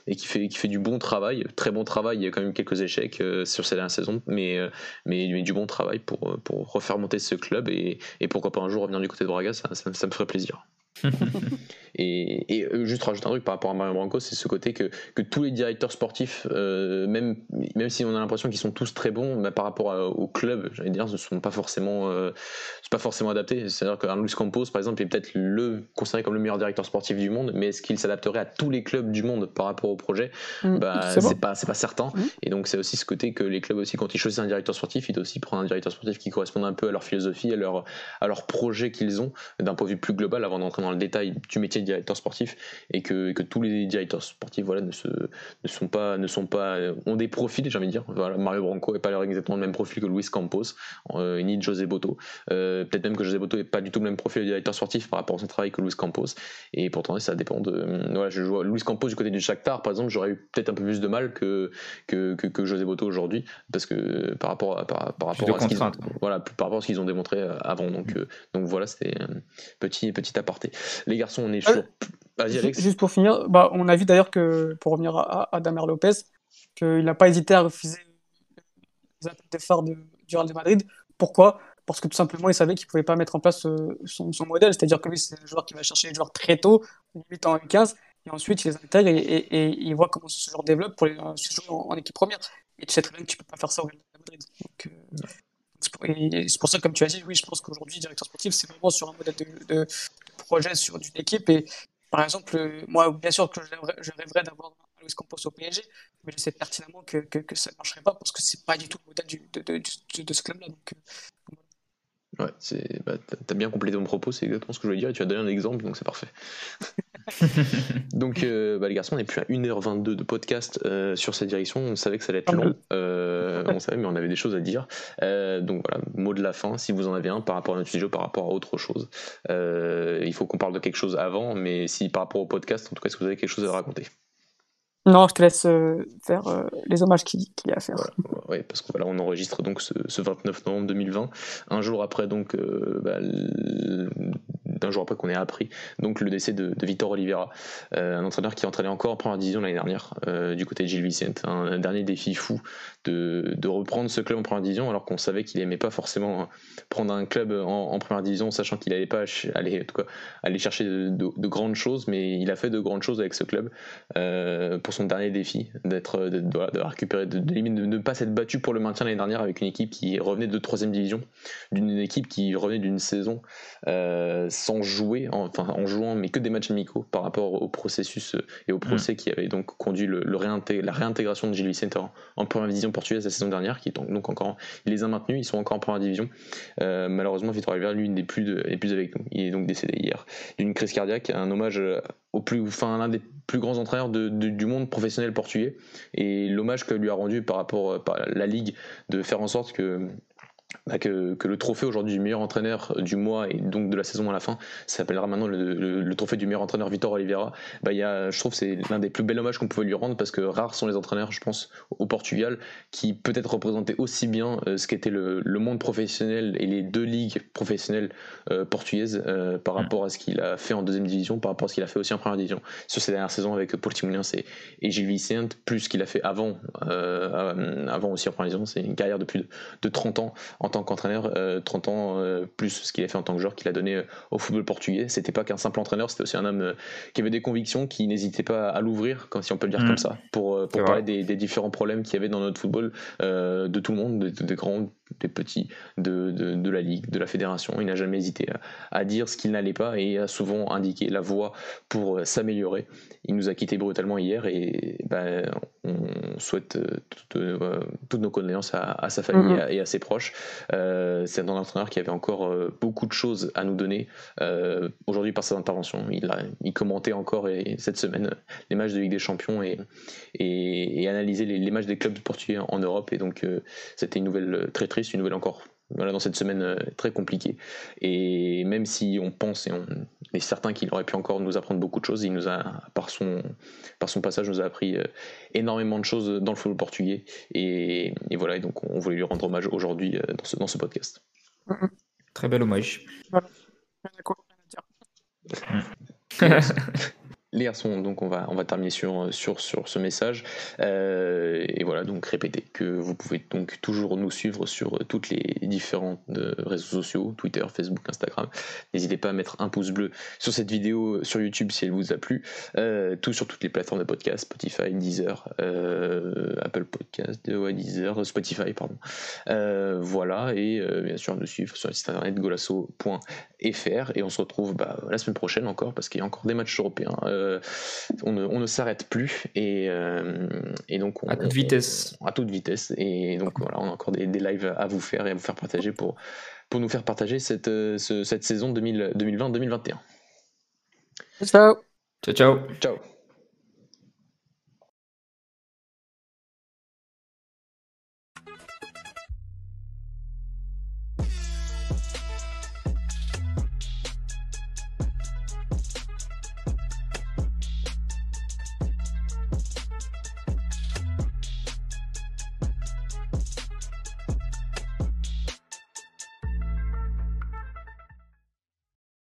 et qui, fait, qui fait du bon travail, très bon travail. Il y a quand même quelques échecs sur ces dernières saisons, mais, mais, du bon travail pour, pour refaire monter ce club et, et pourquoi pas un jour revenir du côté de Braga, ça, ça me ferait plaisir. Et, euh, juste rajouter un truc par rapport à Mario Branco, c'est ce côté que, que tous les directeurs sportifs, euh, même, même si on a l'impression qu'ils sont tous très bons, bah, par rapport au club, j'allais dire, ne sont pas forcément, euh, pas forcément adaptés. C'est-à-dire qu'un Luis Campos, par exemple, est peut-être le considéré comme le meilleur directeur sportif du monde, mais est-ce qu'il s'adapterait à tous les clubs du monde par rapport au projet? Mm, bah, C'est pas, pas certain. Mm. Et donc c'est aussi ce côté que les clubs aussi, quand ils choisissent un directeur sportif, ils doivent aussi prendre un directeur sportif qui corresponde un peu à leur philosophie, à leur, à leur projet qu'ils ont, d'un point de vue plus global, avant d'entrer dans le détail du métier de directeur sportif et que, que tous les directeurs sportifs voilà, ne, se, ne sont pas, ne sont pas, ont des profils, j'ai envie de dire. Voilà, Mario Branco n'est pas exactement le même profil que Luis Campos, euh, ni José Boto. Euh, peut-être même que José Boto n'est pas du tout le même profil de directeur sportif par rapport à son travail que Luis Campos. Et pourtant, ça dépend de. Voilà, je joue Luis Campos du côté du Shakhtar, par exemple, j'aurais eu peut-être un peu plus de mal que, que, que, José Boto aujourd'hui, parce que par rapport à, par, rapport à ce qu'ils voilà, par rapport à ce qu'ils ont démontré euh, avant. Donc, donc voilà, c'était un petit, petit aparté. Les garçons, on est chaud. Vas-y, Alex. Juste pour finir, bah, on a vu d'ailleurs que, pour revenir à, à Damer Lopez, qu'il n'a pas hésité à refuser les appels de phare du Real de Madrid. Pourquoi? Parce que tout simplement, il savait qu'il ne pouvait pas mettre en place euh, son, son modèle. C'est-à-dire que lui, c'est un joueur qui va chercher les joueurs très tôt, 8 ans et 15, et ensuite il les intègre et, il voit comment ce joueur développe pour les, jouer en, équipe première. Et tu sais très bien que tu ne peux pas faire ça au Real de Madrid. Donc, euh, c'est pour ça, comme tu as dit, oui, je pense qu'aujourd'hui, directeur sportif, c'est vraiment sur un modèle de, projet sur d'une équipe. Et par exemple, moi, bien sûr que je rêverais, d'avoir un Luis Campos au PSG, mais je sais pertinemment que, que, ça ne marcherait pas parce que c'est pas du tout le modèle du, de, de, ce club-là. Donc, euh, ouais, c'est, bah, t'as bien complété mon propos, c'est exactement ce que je voulais dire et tu as donné un exemple, donc c'est parfait. Donc, euh, bah, les garçons, on est plus à 1h22 de podcast euh, sur cette direction. On savait que ça allait être long. Euh, on savait, mais on avait des choses à dire. donc voilà, mot de la fin, si vous en avez un par rapport à notre studio, par rapport à autre chose. il faut qu'on parle de quelque chose avant, mais si par rapport au podcast, en tout cas, est-ce que vous avez quelque chose à raconter? Non, je te laisse faire les hommages qu'il y a à faire. oui, parce que voilà, on enregistre donc ce, 29 novembre 2020, un jour après donc bah, d'un jour après qu'on ait appris donc le décès de, Victor Oliveira, euh, un entraîneur qui entraînait encore en première division l'année dernière euh, du côté de Gilles Vicente. Un, dernier défi fou de, reprendre ce club en première division alors qu'on savait qu'il aimait pas forcément prendre un club en, première division, sachant qu'il n'allait pas aller, en tout cas, aller chercher de, grandes choses, mais il a fait de grandes choses avec ce club euh, pour son dernier défi d'être de, de, récupérer, de, de, ne pas s'être battu pour le maintien l'année dernière avec une équipe qui revenait de troisième division, d'une équipe qui revenait d'une saison sans jouer, enfin en jouant mais que des matchs amicaux par rapport au processus et au procès mm. qui avait donc conduit le, la réintégration de Gilles Vicente en, première division portugaise la saison dernière, qui donc encore, il les a maintenus, ils sont encore en première division. malheureusement, Vitor Oliveira, lui, n'est plus, plus avec nous. Il est donc décédé hier d'une crise cardiaque, un hommage au plus, enfin l'un des plus grands entraîneurs du monde professionnel portugais. Et l'hommage que lui a rendu par rapport à la ligue de faire en sorte que bah, que, le trophée aujourd'hui du meilleur entraîneur du mois et donc de la saison à la fin s'appellera maintenant le, trophée du meilleur entraîneur Vitor Oliveira. Bah, y a, je trouve que c'est l'un des plus bels hommages qu'on pouvait lui rendre parce que rares sont les entraîneurs, je pense, au Portugal qui peut-être représentaient aussi bien euh, ce qu'était le, monde professionnel et les deux ligues professionnelles euh, portugaises euh, par mm. rapport à ce qu'il a fait en deuxième division, par rapport à ce qu'il a fait aussi en première division sur ces dernières saisons avec Portimonense et, et Gilles Vicente, plus ce qu'il a fait avant, avant aussi en première division. C'est une carrière de plus de, de 30 ans en tant qu'entraîneur, 30 euh, ans euh, plus ce qu'il a fait en tant que joueur qu'il a donné euh, au football portugais. C'était pas qu'un simple entraîneur, c'était aussi un homme qui avait des convictions, qui n'hésitait pas à l'ouvrir, si on peut le dire mm. comme ça, pour, pour parler des, différents problèmes qu'il y avait dans notre football, de tout le monde, des grands, des petits, de, de, la ligue, de la fédération. Il n'a jamais hésité à, dire ce qu'il n'allait pas et a souvent indiqué la voie pour s'améliorer. Il nous a quitté brutalement hier et ben, on souhaite toutes, nos condoléances à, sa famille mm-hmm. et à ses proches. Euh, c'est un entraîneur qui avait encore euh, beaucoup de choses à nous donner euh, aujourd'hui par ses interventions. Il, a, il commentait encore cette semaine les matchs de Ligue des Champions et, et, analysait les, matchs des clubs portugais en Europe. Et donc c'était une nouvelle très triste, une nouvelle encore voilà, dans cette semaine euh, très compliquée. Et même si on pense et on est certain qu'il aurait pu encore nous apprendre beaucoup de choses, il nous a, par son, par son passage, nous a appris euh, énormément de choses dans le football portugais. Et, voilà, et donc on voulait lui rendre hommage aujourd'hui euh, dans ce, dans ce podcast. Très bel hommage. Voilà. les garçons, donc on va, on va terminer sur, sur, sur ce message. Euh, et voilà, donc répétez que vous pouvez donc toujours nous suivre sur toutes les différents euh, réseaux sociaux, Twitter, Facebook, Instagram. N'hésitez pas à mettre un pouce bleu sur cette vidéo sur YouTube si elle vous a plu. Euh, tout sur toutes les plateformes de podcast, Spotify, Deezer, Apple Podcast, Deezer, Spotify, pardon. voilà, et bien sûr nous suivre sur le site internet golasso.fr. Et on se retrouve bah, la semaine prochaine encore parce qu'il y a encore des matchs européens. Euh, on ne, s'arrête plus et, euh, et, donc à toute vitesse. à toute vitesse et donc voilà, on a encore des, lives à vous faire et à vous faire partager pour pour nous faire partager cette, euh, cette saison 2020-2021. Ciao. Ciao ciao. Ciao.